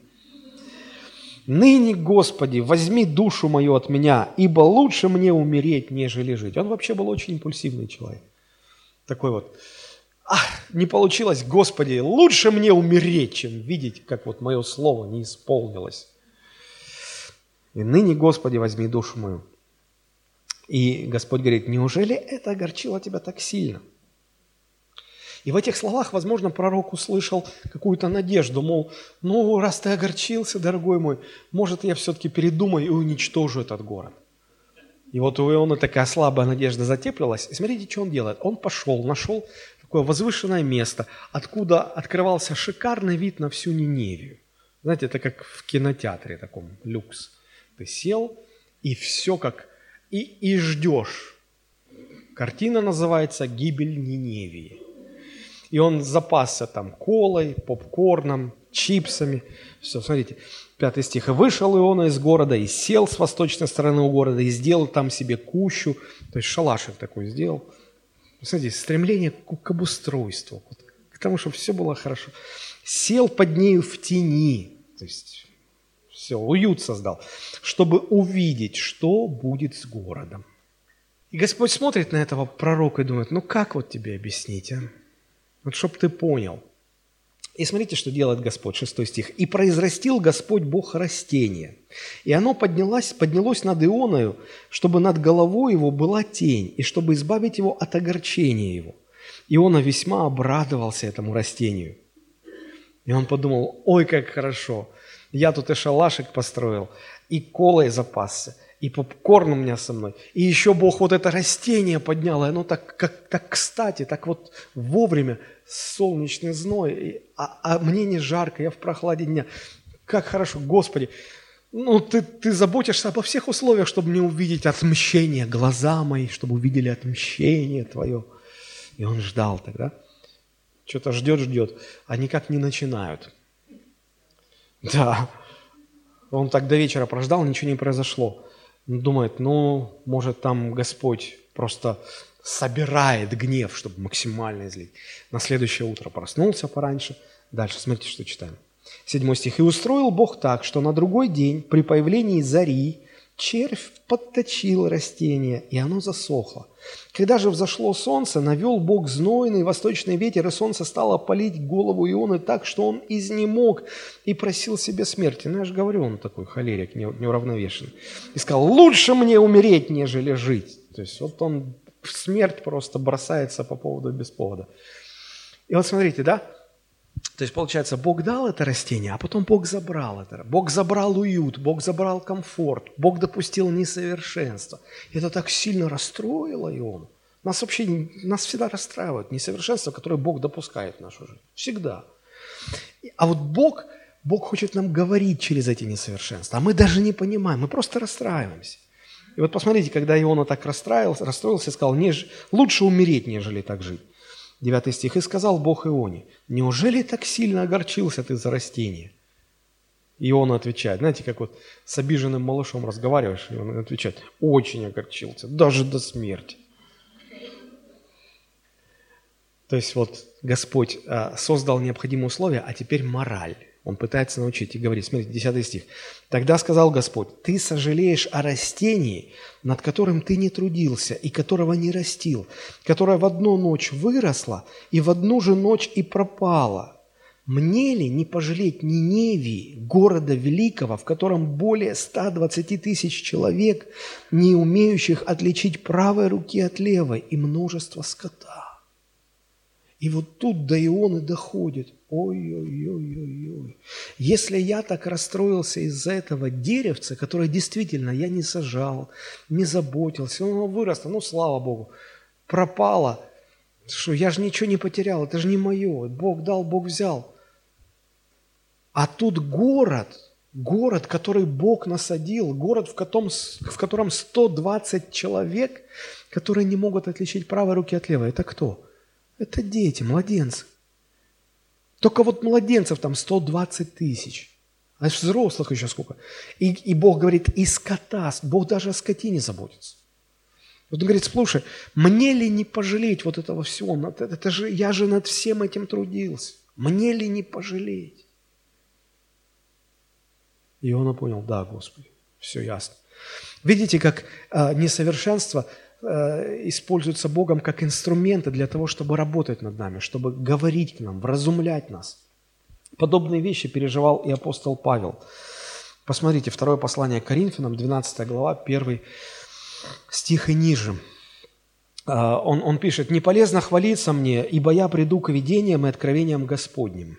«Ныне, Господи, возьми душу мою от меня, ибо лучше мне умереть, нежели жить». Он вообще был очень импульсивный человек. Такой вот, ах, не получилось, Господи, лучше мне умереть, чем видеть, как вот мое слово не исполнилось. И ныне, Господи, возьми душу мою. И Господь говорит, неужели это огорчило тебя так сильно? И в этих словах, возможно, пророк услышал какую-то надежду, мол, ну, раз ты огорчился, дорогой мой, может, я все-таки передумаю и уничтожу этот город. И вот у Иона такая слабая надежда затеплилась. И смотрите, что он делает. Он пошел, нашел такое возвышенное место, откуда открывался шикарный вид на всю Ниневию. Знаете, это как в кинотеатре таком, люкс. Ты сел, и все как... И, и ждешь. Картина называется «Гибель Ниневии». И он запасся там колой, попкорном, чипсами. Все, смотрите, пятый стих. «И вышел Иона из города, и сел с восточной стороны у города, и сделал там себе кущу». То есть шалашик такой сделал – Смотрите, стремление к, к обустройству, к тому, чтобы все было хорошо. Сел под нею в тени, то есть все, уют создал, чтобы увидеть, что будет с городом. И Господь смотрит на этого пророка и думает, ну как вот тебе объяснить, а? Вот чтоб ты понял. И смотрите, что делает Господь, 6 стих. «И произрастил Господь Бог растение, и оно поднялось, поднялось над Ионою, чтобы над головой его была тень, и чтобы избавить его от огорчения его. Иона весьма обрадовался этому растению. И он подумал, ой, как хорошо, я тут и шалашик построил, и колой запасся, и попкорн у меня со мной. И еще Бог вот это растение поднял, и оно так, как, так кстати, так вот вовремя, солнечный зной, а, а мне не жарко, я в прохладе дня. Как хорошо, Господи, ну, ты, ты заботишься обо всех условиях, чтобы не увидеть отмщение, глаза мои, чтобы увидели отмщение твое. И он ждал тогда. Что-то ждет, ждет, а никак не начинают. Да. Он так до вечера прождал, ничего не произошло. Думает, ну, может, там Господь просто собирает гнев, чтобы максимально излить. На следующее утро проснулся пораньше. Дальше смотрите, что читаем. Седьмой стих. «И устроил Бог так, что на другой день при появлении зари червь подточил растение, и оно засохло. Когда же взошло солнце, навел Бог знойный восточный ветер, и солнце стало палить голову Ионы так, что он изнемог и просил себе смерти. Ну, я же говорю, он такой холерик, неуравновешенный. И сказал, лучше мне умереть, нежели жить. То есть вот он в смерть просто бросается по поводу без повода. И вот смотрите, да, то есть, получается, Бог дал это растение, а потом Бог забрал это. Бог забрал уют, Бог забрал комфорт, Бог допустил несовершенство. И это так сильно расстроило Иону. Нас вообще, нас всегда расстраивает несовершенство, которое Бог допускает в нашу жизнь. Всегда. А вот Бог, Бог хочет нам говорить через эти несовершенства, а мы даже не понимаем, мы просто расстраиваемся. И вот посмотрите, когда Иона так расстраивался, расстроился, сказал, лучше умереть, нежели так жить. 9 стих. «И сказал Бог Ионе, неужели так сильно огорчился ты за растение?» И он отвечает, знаете, как вот с обиженным малышом разговариваешь, и он отвечает, очень огорчился, даже до смерти. То есть вот Господь а, создал необходимые условия, а теперь мораль. Он пытается научить и говорит, смотрите, 10 стих. «Тогда сказал Господь, ты сожалеешь о растении, над которым ты не трудился и которого не растил, которое в одну ночь выросло и в одну же ночь и пропало. Мне ли не пожалеть Ниневии, города великого, в котором более 120 тысяч человек, не умеющих отличить правой руки от левой, и множество скота?» И вот тут до Ионы доходит. Ой-ой-ой-ой-ой. Если я так расстроился из-за этого деревца, которое действительно я не сажал, не заботился, оно выросло, ну, слава Богу, пропало, что я же ничего не потерял, это же не мое, Бог дал, Бог взял. А тут город, город, который Бог насадил, город, в котором, в котором 120 человек, которые не могут отличить правой руки от левой. Это кто? Это дети, младенцы. Только вот младенцев там 120 тысяч. А взрослых еще сколько. И, и Бог говорит, и скота, Бог даже о скотине заботится. Вот он говорит, слушай, мне ли не пожалеть вот этого всего? Это, это же, я же над всем этим трудился. Мне ли не пожалеть? И он понял, да, Господи, все ясно. Видите, как э, несовершенство используются Богом как инструменты для того, чтобы работать над нами, чтобы говорить к нам, вразумлять нас. Подобные вещи переживал и апостол Павел. Посмотрите, второе послание к Коринфянам, 12 глава, 1 стих и ниже. Э, он, он пишет, «Не полезно хвалиться мне, ибо я приду к видениям и откровениям Господним».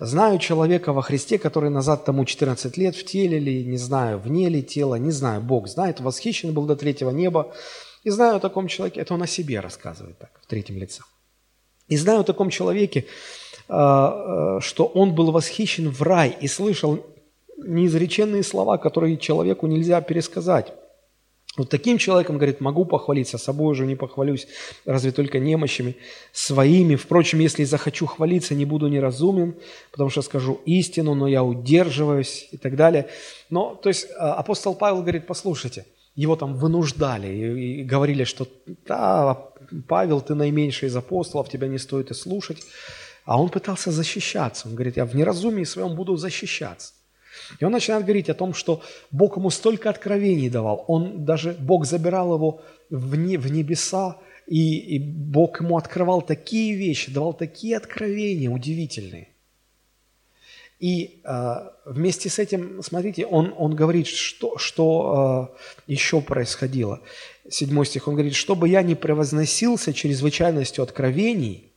Знаю человека во Христе, который назад тому 14 лет в теле ли, не знаю, вне ли тела, не знаю, Бог знает, восхищен был до третьего неба. И знаю о таком человеке, это он о себе рассказывает так, в третьем лице. И знаю о таком человеке, а, а, что он был восхищен в рай и слышал неизреченные слова, которые человеку нельзя пересказать. Вот таким человеком, говорит, могу похвалиться, собой уже не похвалюсь, разве только немощами своими. Впрочем, если захочу хвалиться, не буду неразумен, потому что скажу истину, но я удерживаюсь и так далее. Но, то есть а, апостол Павел говорит, послушайте, его там вынуждали и, говорили, что да, Павел, ты наименьший из апостолов, тебя не стоит и слушать. А он пытался защищаться. Он говорит, я в неразумии своем буду защищаться. И он начинает говорить о том, что Бог ему столько откровений давал. Он даже, Бог забирал его в, не, в небеса, и, и Бог ему открывал такие вещи, давал такие откровения удивительные. И э, вместе с этим, смотрите, он, он говорит, что, что э, еще происходило. Седьмой стих, он говорит, чтобы я не превозносился чрезвычайностью откровений,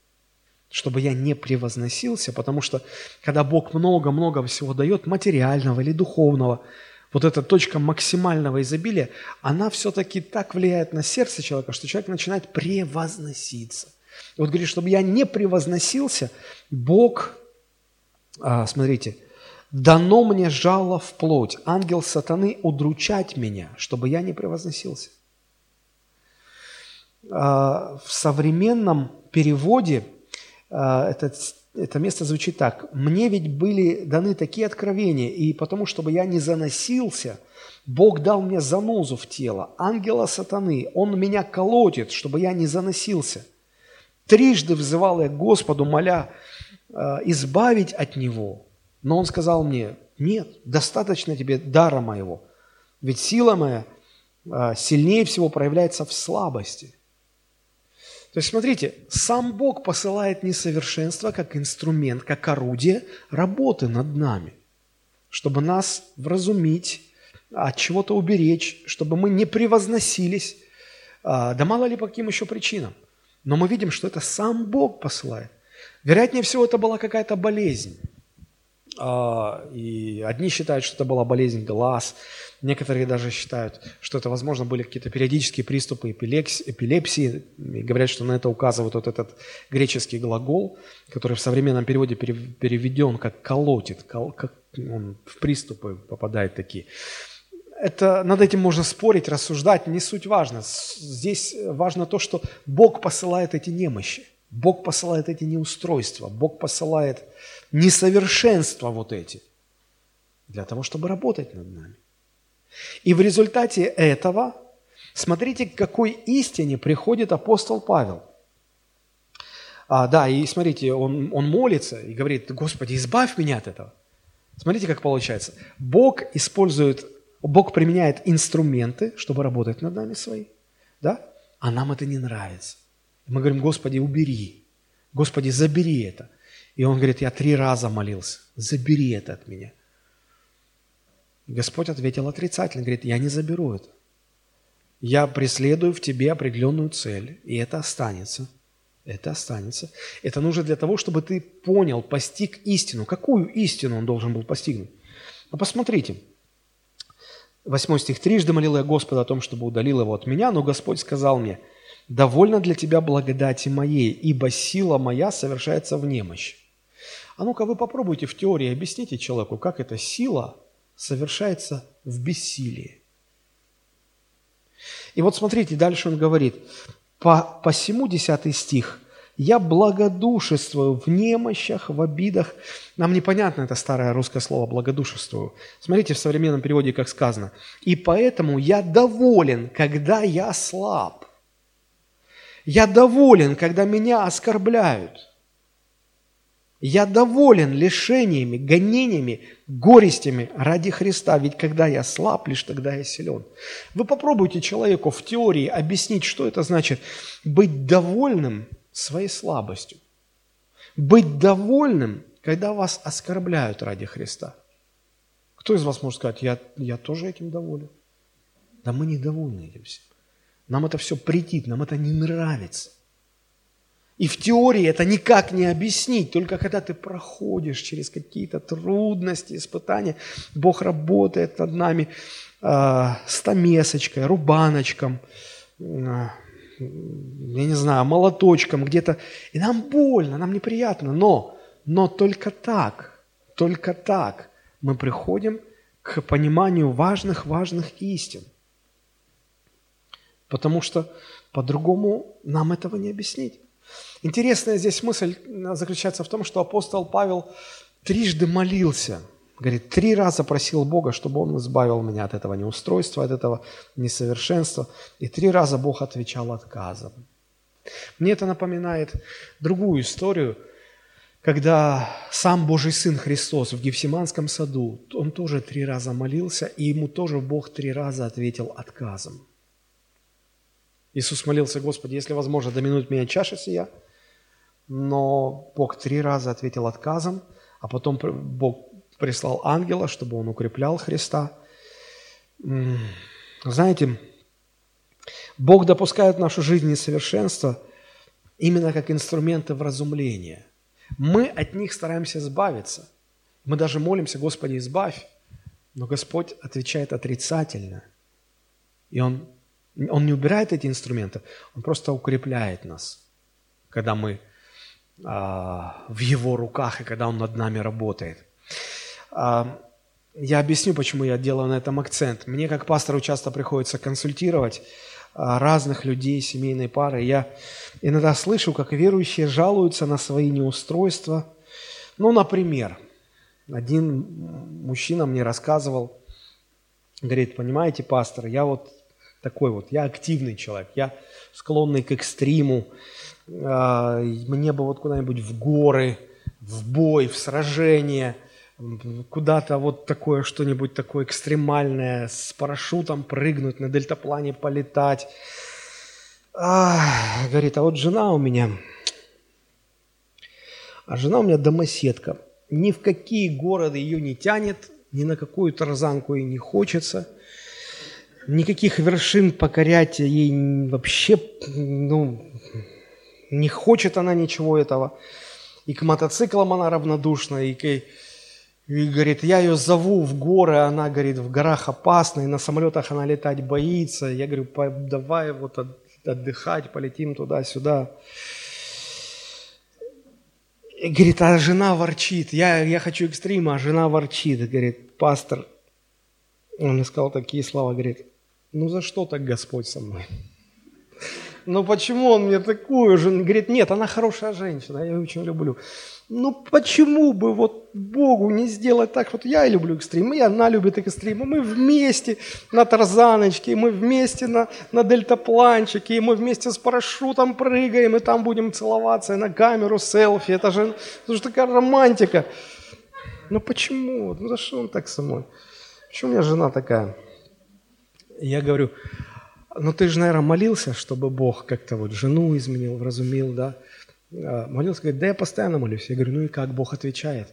чтобы я не превозносился, потому что когда Бог много-много всего дает, материального или духовного, вот эта точка максимального изобилия, она все-таки так влияет на сердце человека, что человек начинает превозноситься. И вот говорит, чтобы я не превозносился, Бог, а, смотрите, Дано мне жало в плоть, ангел сатаны удручать меня, чтобы я не превозносился. А, в современном переводе а, этот, это место звучит так. «Мне ведь были даны такие откровения, и потому, чтобы я не заносился, Бог дал мне занозу в тело, ангела сатаны, он меня колотит, чтобы я не заносился». Трижды взывал я к Господу, моля а, избавить от него, но он сказал мне, нет, достаточно тебе дара моего, ведь сила моя сильнее всего проявляется в слабости. То есть, смотрите, сам Бог посылает несовершенство как инструмент, как орудие работы над нами, чтобы нас вразумить, от чего-то уберечь, чтобы мы не превозносились, а, да мало ли по каким еще причинам. Но мы видим, что это сам Бог посылает. Вероятнее всего, это была какая-то болезнь. А, и одни считают, что это была болезнь глаз, некоторые даже считают, что это, возможно, были какие-то периодические приступы эпилепсии, и говорят, что на это указывает вот этот греческий глагол, который в современном переводе переведен как «колотит», как он в приступы попадает такие. Это, над этим можно спорить, рассуждать, не суть важно. Здесь важно то, что Бог посылает эти немощи, Бог посылает эти неустройства, Бог посылает несовершенства вот эти, для того, чтобы работать над нами. И в результате этого, смотрите, к какой истине приходит апостол Павел. А, да, и смотрите, он, он молится и говорит, Господи, избавь меня от этого. Смотрите, как получается. Бог использует, Бог применяет инструменты, чтобы работать над нами свои, да? А нам это не нравится. Мы говорим, Господи, убери. Господи, забери это. И он говорит, я три раза молился, забери это от меня. Господь ответил отрицательно, говорит, я не заберу это. Я преследую в тебе определенную цель, и это останется. Это останется. Это нужно для того, чтобы ты понял, постиг истину. Какую истину он должен был постигнуть? Ну, посмотрите. Восьмой стих. «Трижды молил я Господа о том, чтобы удалил его от меня, но Господь сказал мне, довольно для тебя благодати моей, ибо сила моя совершается в немощь». А ну-ка вы попробуйте в теории объясните человеку, как эта сила совершается в бессилии. И вот смотрите, дальше он говорит, по, посему 10 стих, «Я благодушествую в немощах, в обидах». Нам непонятно это старое русское слово «благодушествую». Смотрите в современном переводе, как сказано. «И поэтому я доволен, когда я слаб». Я доволен, когда меня оскорбляют. Я доволен лишениями, гонениями, горестями ради Христа, ведь когда я слаб, лишь тогда я силен. Вы попробуйте человеку в теории объяснить, что это значит быть довольным своей слабостью. Быть довольным, когда вас оскорбляют ради Христа. Кто из вас может сказать, я, я тоже этим доволен? Да мы недовольны этим всем. Нам это все претит, нам это не нравится. И в теории это никак не объяснить, только когда ты проходишь через какие-то трудности, испытания, Бог работает над нами э, стамесочкой, рубаночком, э, я не знаю, молоточком где-то. И нам больно, нам неприятно, но, но только так, только так мы приходим к пониманию важных-важных истин. Потому что по-другому нам этого не объяснить. Интересная здесь мысль заключается в том, что апостол Павел трижды молился. Говорит, три раза просил Бога, чтобы Он избавил меня от этого неустройства, от этого несовершенства. И три раза Бог отвечал отказом. Мне это напоминает другую историю, когда сам Божий Сын Христос в Гефсиманском саду, он тоже три раза молился, и ему тоже Бог три раза ответил отказом. Иисус молился, Господи, если возможно, доминуть меня чаша сия, но Бог три раза ответил отказом, а потом Бог прислал ангела, чтобы он укреплял Христа. Знаете, Бог допускает в нашу жизнь несовершенство именно как инструменты вразумления. Мы от них стараемся избавиться. Мы даже молимся, Господи, избавь. Но Господь отвечает отрицательно. И Он, он не убирает эти инструменты, Он просто укрепляет нас, когда мы а, в Его руках и когда Он над нами работает. А, я объясню, почему я делаю на этом акцент. Мне, как пастору, часто приходится консультировать а, разных людей, семейной пары. Я иногда слышу, как верующие жалуются на свои неустройства. Ну, например, один мужчина мне рассказывал, говорит, понимаете, пастор, я вот такой вот, я активный человек, я склонный к экстриму, а, мне бы вот куда-нибудь в горы, в бой, в сражение, куда-то вот такое что-нибудь такое экстремальное, с парашютом прыгнуть, на дельтаплане полетать. А, говорит, а вот жена у меня, а жена у меня домоседка. Ни в какие города ее не тянет, ни на какую тарзанку ей не хочется. Никаких вершин покорять ей вообще, ну, не хочет она ничего этого. И к мотоциклам она равнодушна, и, к, и говорит, я ее зову в горы, она, говорит, в горах опасно, и на самолетах она летать боится. Я говорю, давай вот отдыхать, полетим туда-сюда. И говорит, а жена ворчит, я, я хочу экстрима, а жена ворчит. Говорит, пастор, он мне сказал такие слова, говорит, ну за что так Господь со мной? Ну почему он мне такую же? Говорит, нет, она хорошая женщина, я ее очень люблю. Ну почему бы вот Богу не сделать так, вот я люблю экстрим, и она любит экстрим, и мы вместе на тарзаночке, и мы вместе на, на дельтапланчике, и мы вместе с парашютом прыгаем, и там будем целоваться, и на камеру селфи, это же, это же такая романтика. Ну почему? Ну за что он так со мной? Почему у меня жена такая? Я говорю, ну ты же, наверное, молился, чтобы Бог как-то вот жену изменил, вразумил, да? А, молился, говорит, да я постоянно молюсь. Я говорю, ну и как Бог отвечает?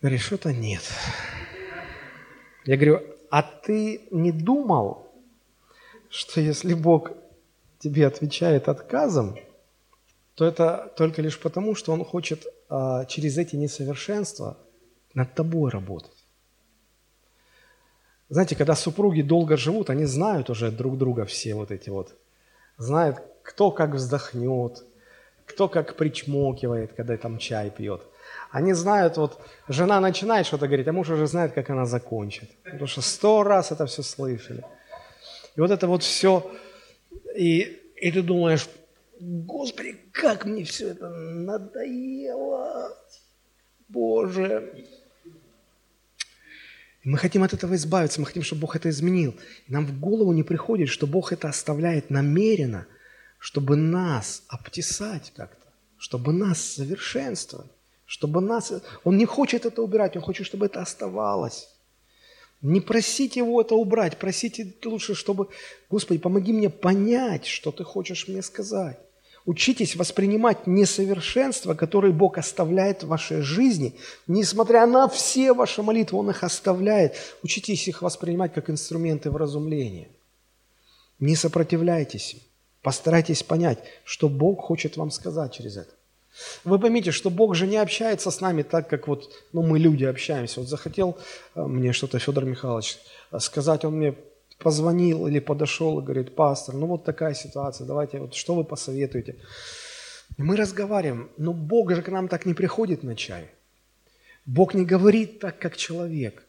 Говорит, что-то нет. Я говорю, а ты не думал, что если Бог тебе отвечает отказом, то это только лишь потому, что Он хочет а, через эти несовершенства над тобой работать. Знаете, когда супруги долго живут, они знают уже друг друга все вот эти вот. Знают, кто как вздохнет, кто как причмокивает, когда там чай пьет. Они знают, вот жена начинает что-то говорить, а муж уже знает, как она закончит. Потому что сто раз это все слышали. И вот это вот все, и, и ты думаешь, Господи, как мне все это надоело. Боже, мы хотим от этого избавиться, мы хотим, чтобы Бог это изменил. Нам в голову не приходит, что Бог это оставляет намеренно, чтобы нас обтесать как-то, чтобы нас совершенствовать, чтобы нас... Он не хочет это убирать, Он хочет, чтобы это оставалось. Не просите Его это убрать, просите лучше, чтобы... Господи, помоги мне понять, что Ты хочешь мне сказать. Учитесь воспринимать несовершенства, которые Бог оставляет в вашей жизни. Несмотря на все ваши молитвы, Он их оставляет. Учитесь их воспринимать как инструменты вразумления. Не сопротивляйтесь им. Постарайтесь понять, что Бог хочет вам сказать через это. Вы поймите, что Бог же не общается с нами так, как вот ну, мы люди общаемся. Вот захотел э, мне что-то Федор Михайлович сказать, он мне позвонил или подошел и говорит, пастор, ну вот такая ситуация, давайте, вот что вы посоветуете? И мы разговариваем, но Бог же к нам так не приходит на чай. Бог не говорит так, как человек.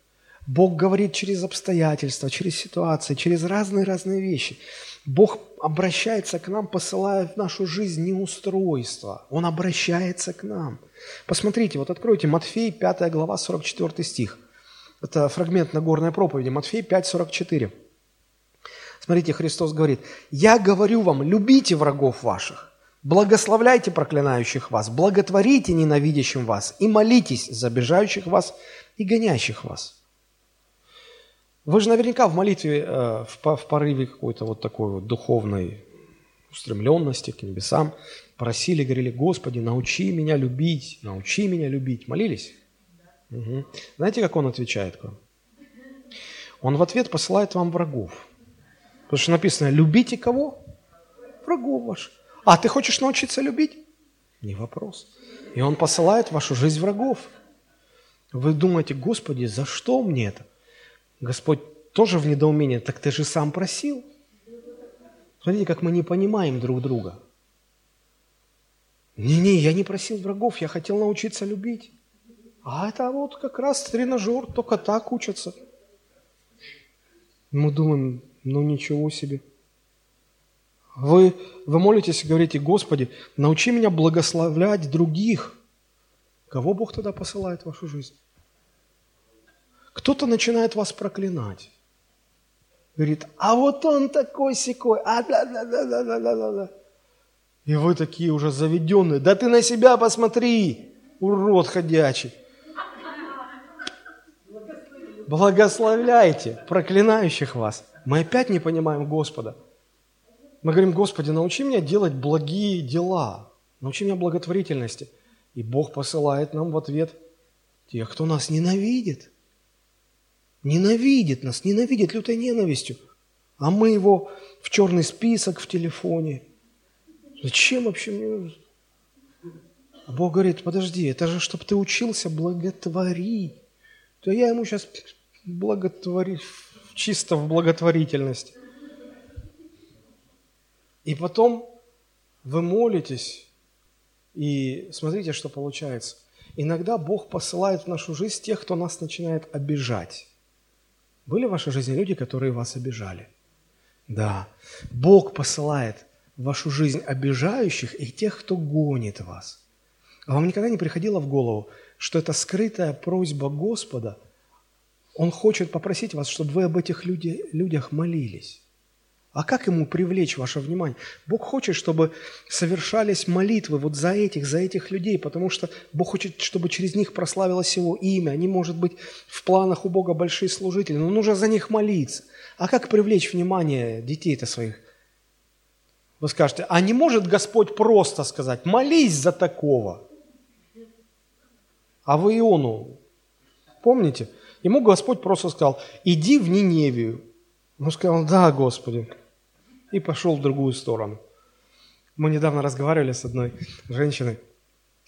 Бог говорит через обстоятельства, через ситуации, через разные-разные вещи. Бог обращается к нам, посылая в нашу жизнь неустройство. Он обращается к нам. Посмотрите, вот откройте Матфей, 5 глава, 44 стих. Это фрагмент Нагорной проповеди, Матфей 5, 44. Смотрите, Христос говорит, «Я говорю вам, любите врагов ваших, благословляйте проклинающих вас, благотворите ненавидящим вас и молитесь за обижающих вас и гонящих вас». Вы же наверняка в молитве, э, в, в порыве какой-то вот такой вот духовной устремленности к небесам просили, говорили, Господи, научи меня любить, научи меня любить. Молились? Угу. Знаете, как он отвечает к вам? Он в ответ посылает вам врагов. Потому что написано, любите кого? Врагов ваших. А ты хочешь научиться любить? Не вопрос. И он посылает в вашу жизнь врагов. Вы думаете, Господи, за что мне это? Господь тоже в недоумении, так ты же сам просил. Смотрите, как мы не понимаем друг друга. Не-не, я не просил врагов, я хотел научиться любить. А это вот как раз тренажер, только так учатся. Мы думаем, ну ничего себе. Вы, вы молитесь и говорите, Господи, научи меня благословлять других. Кого Бог тогда посылает в вашу жизнь? Кто-то начинает вас проклинать. Говорит, а вот он такой секой, а да да да да да да да И вы такие уже заведенные. Да ты на себя посмотри, урод ходячий. Благословляйте проклинающих вас. Мы опять не понимаем Господа. Мы говорим, Господи, научи меня делать благие дела, научи меня благотворительности. И Бог посылает нам в ответ тех, кто нас ненавидит. Ненавидит нас, ненавидит лютой ненавистью. А мы его в черный список в телефоне. Зачем вообще мне? А Бог говорит, подожди, это же, чтобы ты учился благотворить. То я ему сейчас благотворить, чисто в благотворительности. И потом вы молитесь, и смотрите, что получается. Иногда Бог посылает в нашу жизнь тех, кто нас начинает обижать. Были в вашей жизни люди, которые вас обижали? Да. Бог посылает в вашу жизнь обижающих и тех, кто гонит вас. А вам никогда не приходило в голову, что это скрытая просьба Господа – он хочет попросить вас, чтобы вы об этих люди, людях молились. А как ему привлечь ваше внимание? Бог хочет, чтобы совершались молитвы вот за этих, за этих людей, потому что Бог хочет, чтобы через них прославилось Его имя. Они, может быть, в планах у Бога большие служители, но нужно за них молиться. А как привлечь внимание детей-то своих? Вы скажете, а не может Господь просто сказать, молись за такого? А вы Иону помните? Ему Господь просто сказал, иди в Ниневию. Он сказал, да, Господи. И пошел в другую сторону. Мы недавно разговаривали с одной женщиной.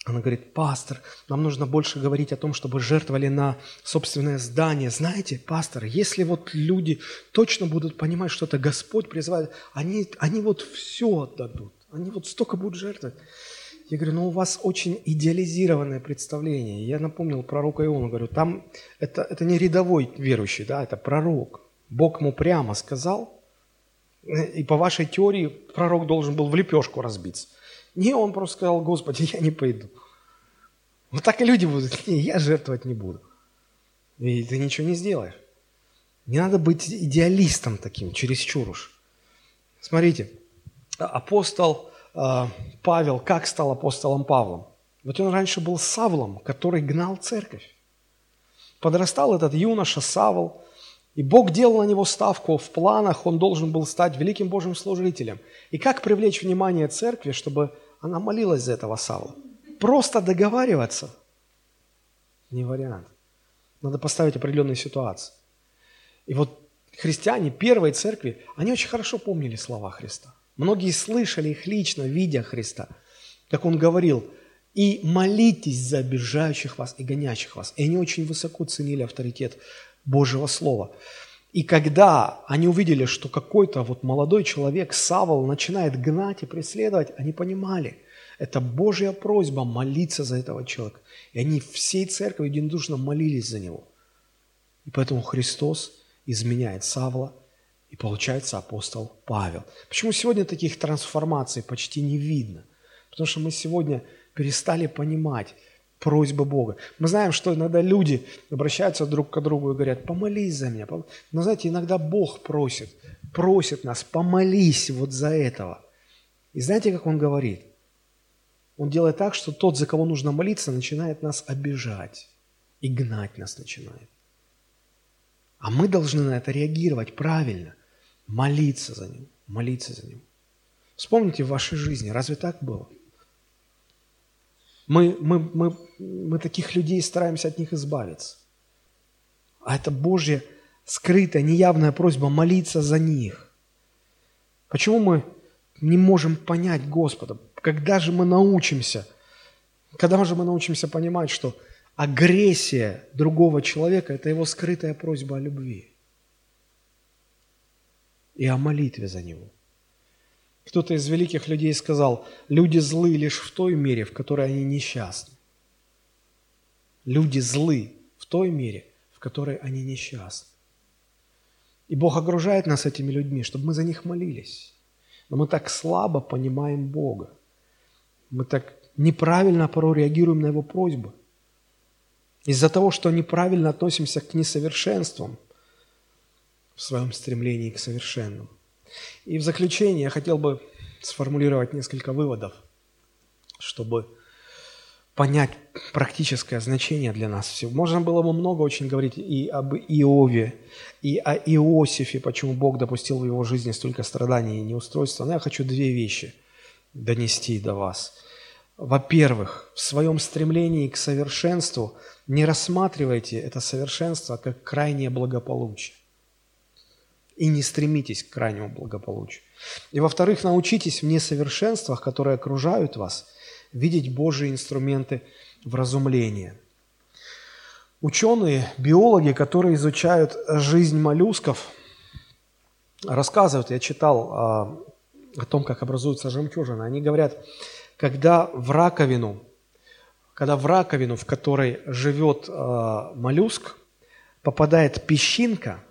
Она говорит, пастор, нам нужно больше говорить о том, чтобы жертвовали на собственное здание. Знаете, пастор, если вот люди точно будут понимать, что это Господь призывает, они, они вот все отдадут. Они вот столько будут жертвовать. Я говорю, ну у вас очень идеализированное представление. Я напомнил пророка Иону, говорю, там это, это не рядовой верующий, да, это пророк. Бог ему прямо сказал, и по вашей теории пророк должен был в лепешку разбиться. Не, он просто сказал, Господи, я не пойду. Вот так и люди будут, не, я жертвовать не буду. И ты ничего не сделаешь. Не надо быть идеалистом таким, чересчур уж. Смотрите, апостол Павел, как стал апостолом Павлом? Вот он раньше был Савлом, который гнал церковь. Подрастал этот юноша Савл, и Бог делал на него ставку в планах, он должен был стать великим Божьим служителем. И как привлечь внимание церкви, чтобы она молилась за этого Савла? Просто договариваться не вариант. Надо поставить определенные ситуации. И вот христиане первой церкви, они очень хорошо помнили слова Христа. Многие слышали их лично, видя Христа, как Он говорил, «И молитесь за обижающих вас и гонящих вас». И они очень высоко ценили авторитет Божьего Слова. И когда они увидели, что какой-то вот молодой человек, Савол, начинает гнать и преследовать, они понимали, это Божья просьба молиться за этого человека. И они всей церковью единодушно молились за него. И поэтому Христос изменяет Савла – и получается апостол Павел. Почему сегодня таких трансформаций почти не видно? Потому что мы сегодня перестали понимать просьбы Бога. Мы знаем, что иногда люди обращаются друг к другу и говорят, помолись за меня. Но знаете, иногда Бог просит, просит нас, помолись вот за этого. И знаете, как Он говорит? Он делает так, что тот, за кого нужно молиться, начинает нас обижать и гнать нас начинает. А мы должны на это реагировать правильно молиться за него, молиться за него. Вспомните в вашей жизни, разве так было? Мы, мы, мы, мы таких людей стараемся от них избавиться. А это Божья скрытая, неявная просьба молиться за них. Почему мы не можем понять Господа? Когда же мы научимся? Когда же мы научимся понимать, что агрессия другого человека – это его скрытая просьба о любви? И о молитве за него. Кто-то из великих людей сказал, люди злы лишь в той мере, в которой они несчастны. Люди злы в той мере, в которой они несчастны. И Бог окружает нас этими людьми, чтобы мы за них молились. Но мы так слабо понимаем Бога. Мы так неправильно порой реагируем на Его просьбы. Из-за того, что неправильно относимся к несовершенствам в своем стремлении к совершенному. И в заключение я хотел бы сформулировать несколько выводов, чтобы понять практическое значение для нас всего. Можно было бы много очень говорить и об Иове, и о Иосифе, почему Бог допустил в его жизни столько страданий и неустройства. Но я хочу две вещи донести до вас. Во-первых, в своем стремлении к совершенству не рассматривайте это совершенство как крайнее благополучие. И не стремитесь к крайнему благополучию. И во-вторых, научитесь в несовершенствах, которые окружают вас, видеть Божьи инструменты вразумления. Ученые, биологи, которые изучают жизнь моллюсков, рассказывают, я читал а, о том, как образуются жемчужины, они говорят, когда в раковину, когда в раковину, в которой живет э, моллюск, попадает песчинка,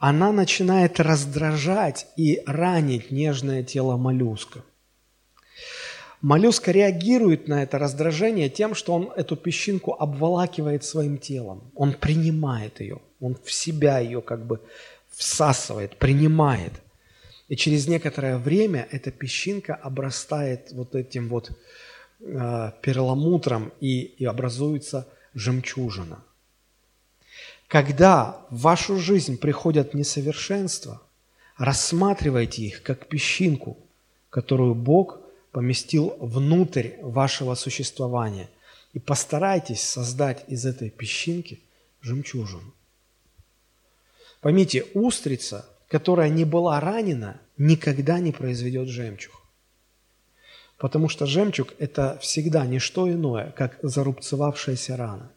она начинает раздражать и ранить нежное тело моллюска. Моллюск реагирует на это раздражение тем, что он эту песчинку обволакивает своим телом. Он принимает ее, он в себя ее как бы всасывает, принимает – и через некоторое время эта песчинка обрастает вот этим вот э, перламутром и, и образуется жемчужина. Когда в вашу жизнь приходят несовершенства, рассматривайте их как песчинку, которую Бог поместил внутрь вашего существования. И постарайтесь создать из этой песчинки жемчужину. Поймите, устрица которая не была ранена, никогда не произведет жемчуг. Потому что жемчуг – это всегда не что иное, как зарубцевавшаяся рана.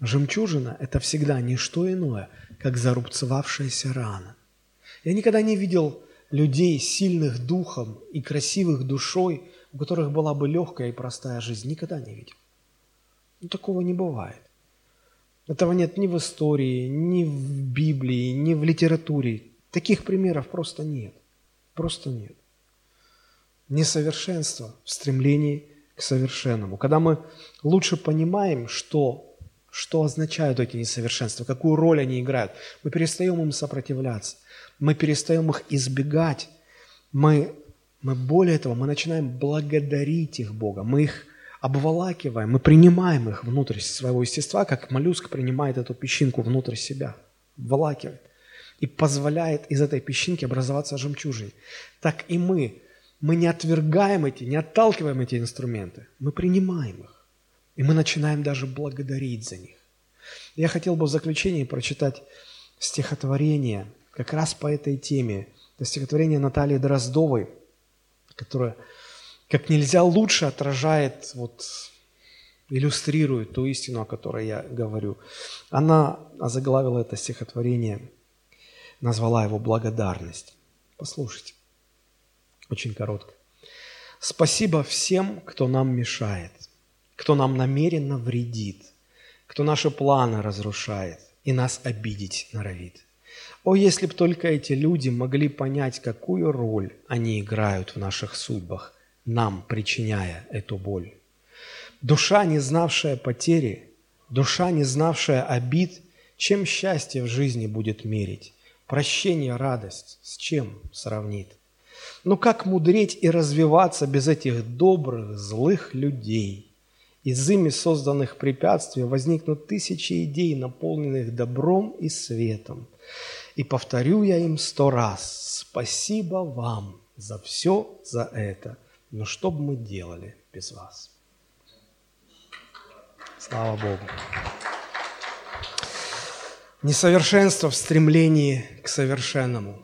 Жемчужина – это всегда не что иное, как зарубцевавшаяся рана. Я никогда не видел людей, сильных духом и красивых душой, у которых была бы легкая и простая жизнь. Никогда не видел. Ну, такого не бывает. Этого нет ни в истории, ни в Библии, ни в литературе. Таких примеров просто нет. Просто нет. Несовершенство в стремлении к совершенному. Когда мы лучше понимаем, что, что означают эти несовершенства, какую роль они играют, мы перестаем им сопротивляться, мы перестаем их избегать, мы, мы более того, мы начинаем благодарить их Бога, мы их обволакиваем, мы принимаем их внутрь своего естества, как моллюск принимает эту песчинку внутрь себя, обволакивает и позволяет из этой песчинки образоваться жемчужине. Так и мы, мы не отвергаем эти, не отталкиваем эти инструменты, мы принимаем их. И мы начинаем даже благодарить за них. Я хотел бы в заключении прочитать стихотворение как раз по этой теме. Это стихотворение Натальи Дроздовой, которое как нельзя лучше отражает, вот, иллюстрирует ту истину, о которой я говорю. Она озаглавила это стихотворение, назвала его «Благодарность». Послушайте, очень коротко. «Спасибо всем, кто нам мешает, кто нам намеренно вредит, кто наши планы разрушает и нас обидеть норовит. О, если б только эти люди могли понять, какую роль они играют в наших судьбах – нам причиняя эту боль. Душа, не знавшая потери, душа, не знавшая обид, чем счастье в жизни будет мерить? Прощение, радость, с чем сравнит? Но как мудреть и развиваться без этих добрых, злых людей? Из ими созданных препятствий возникнут тысячи идей, наполненных добром и светом. И повторю я им сто раз, спасибо вам за все за это – но что бы мы делали без вас? Слава Богу. Несовершенство в стремлении к совершенному.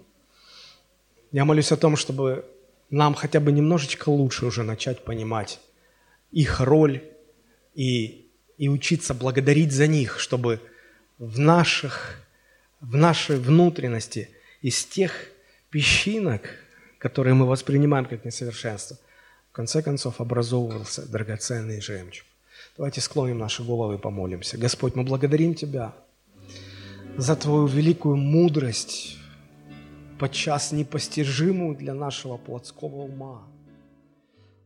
Я молюсь о том, чтобы нам хотя бы немножечко лучше уже начать понимать их роль и, и учиться благодарить за них, чтобы в, наших, в нашей внутренности из тех песчинок, которые мы воспринимаем как несовершенство, конце концов образовывался драгоценный жемчуг. Давайте склоним наши головы и помолимся. Господь, мы благодарим Тебя за Твою великую мудрость, подчас непостижимую для нашего плотского ума.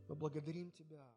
Мы благодарим Тебя.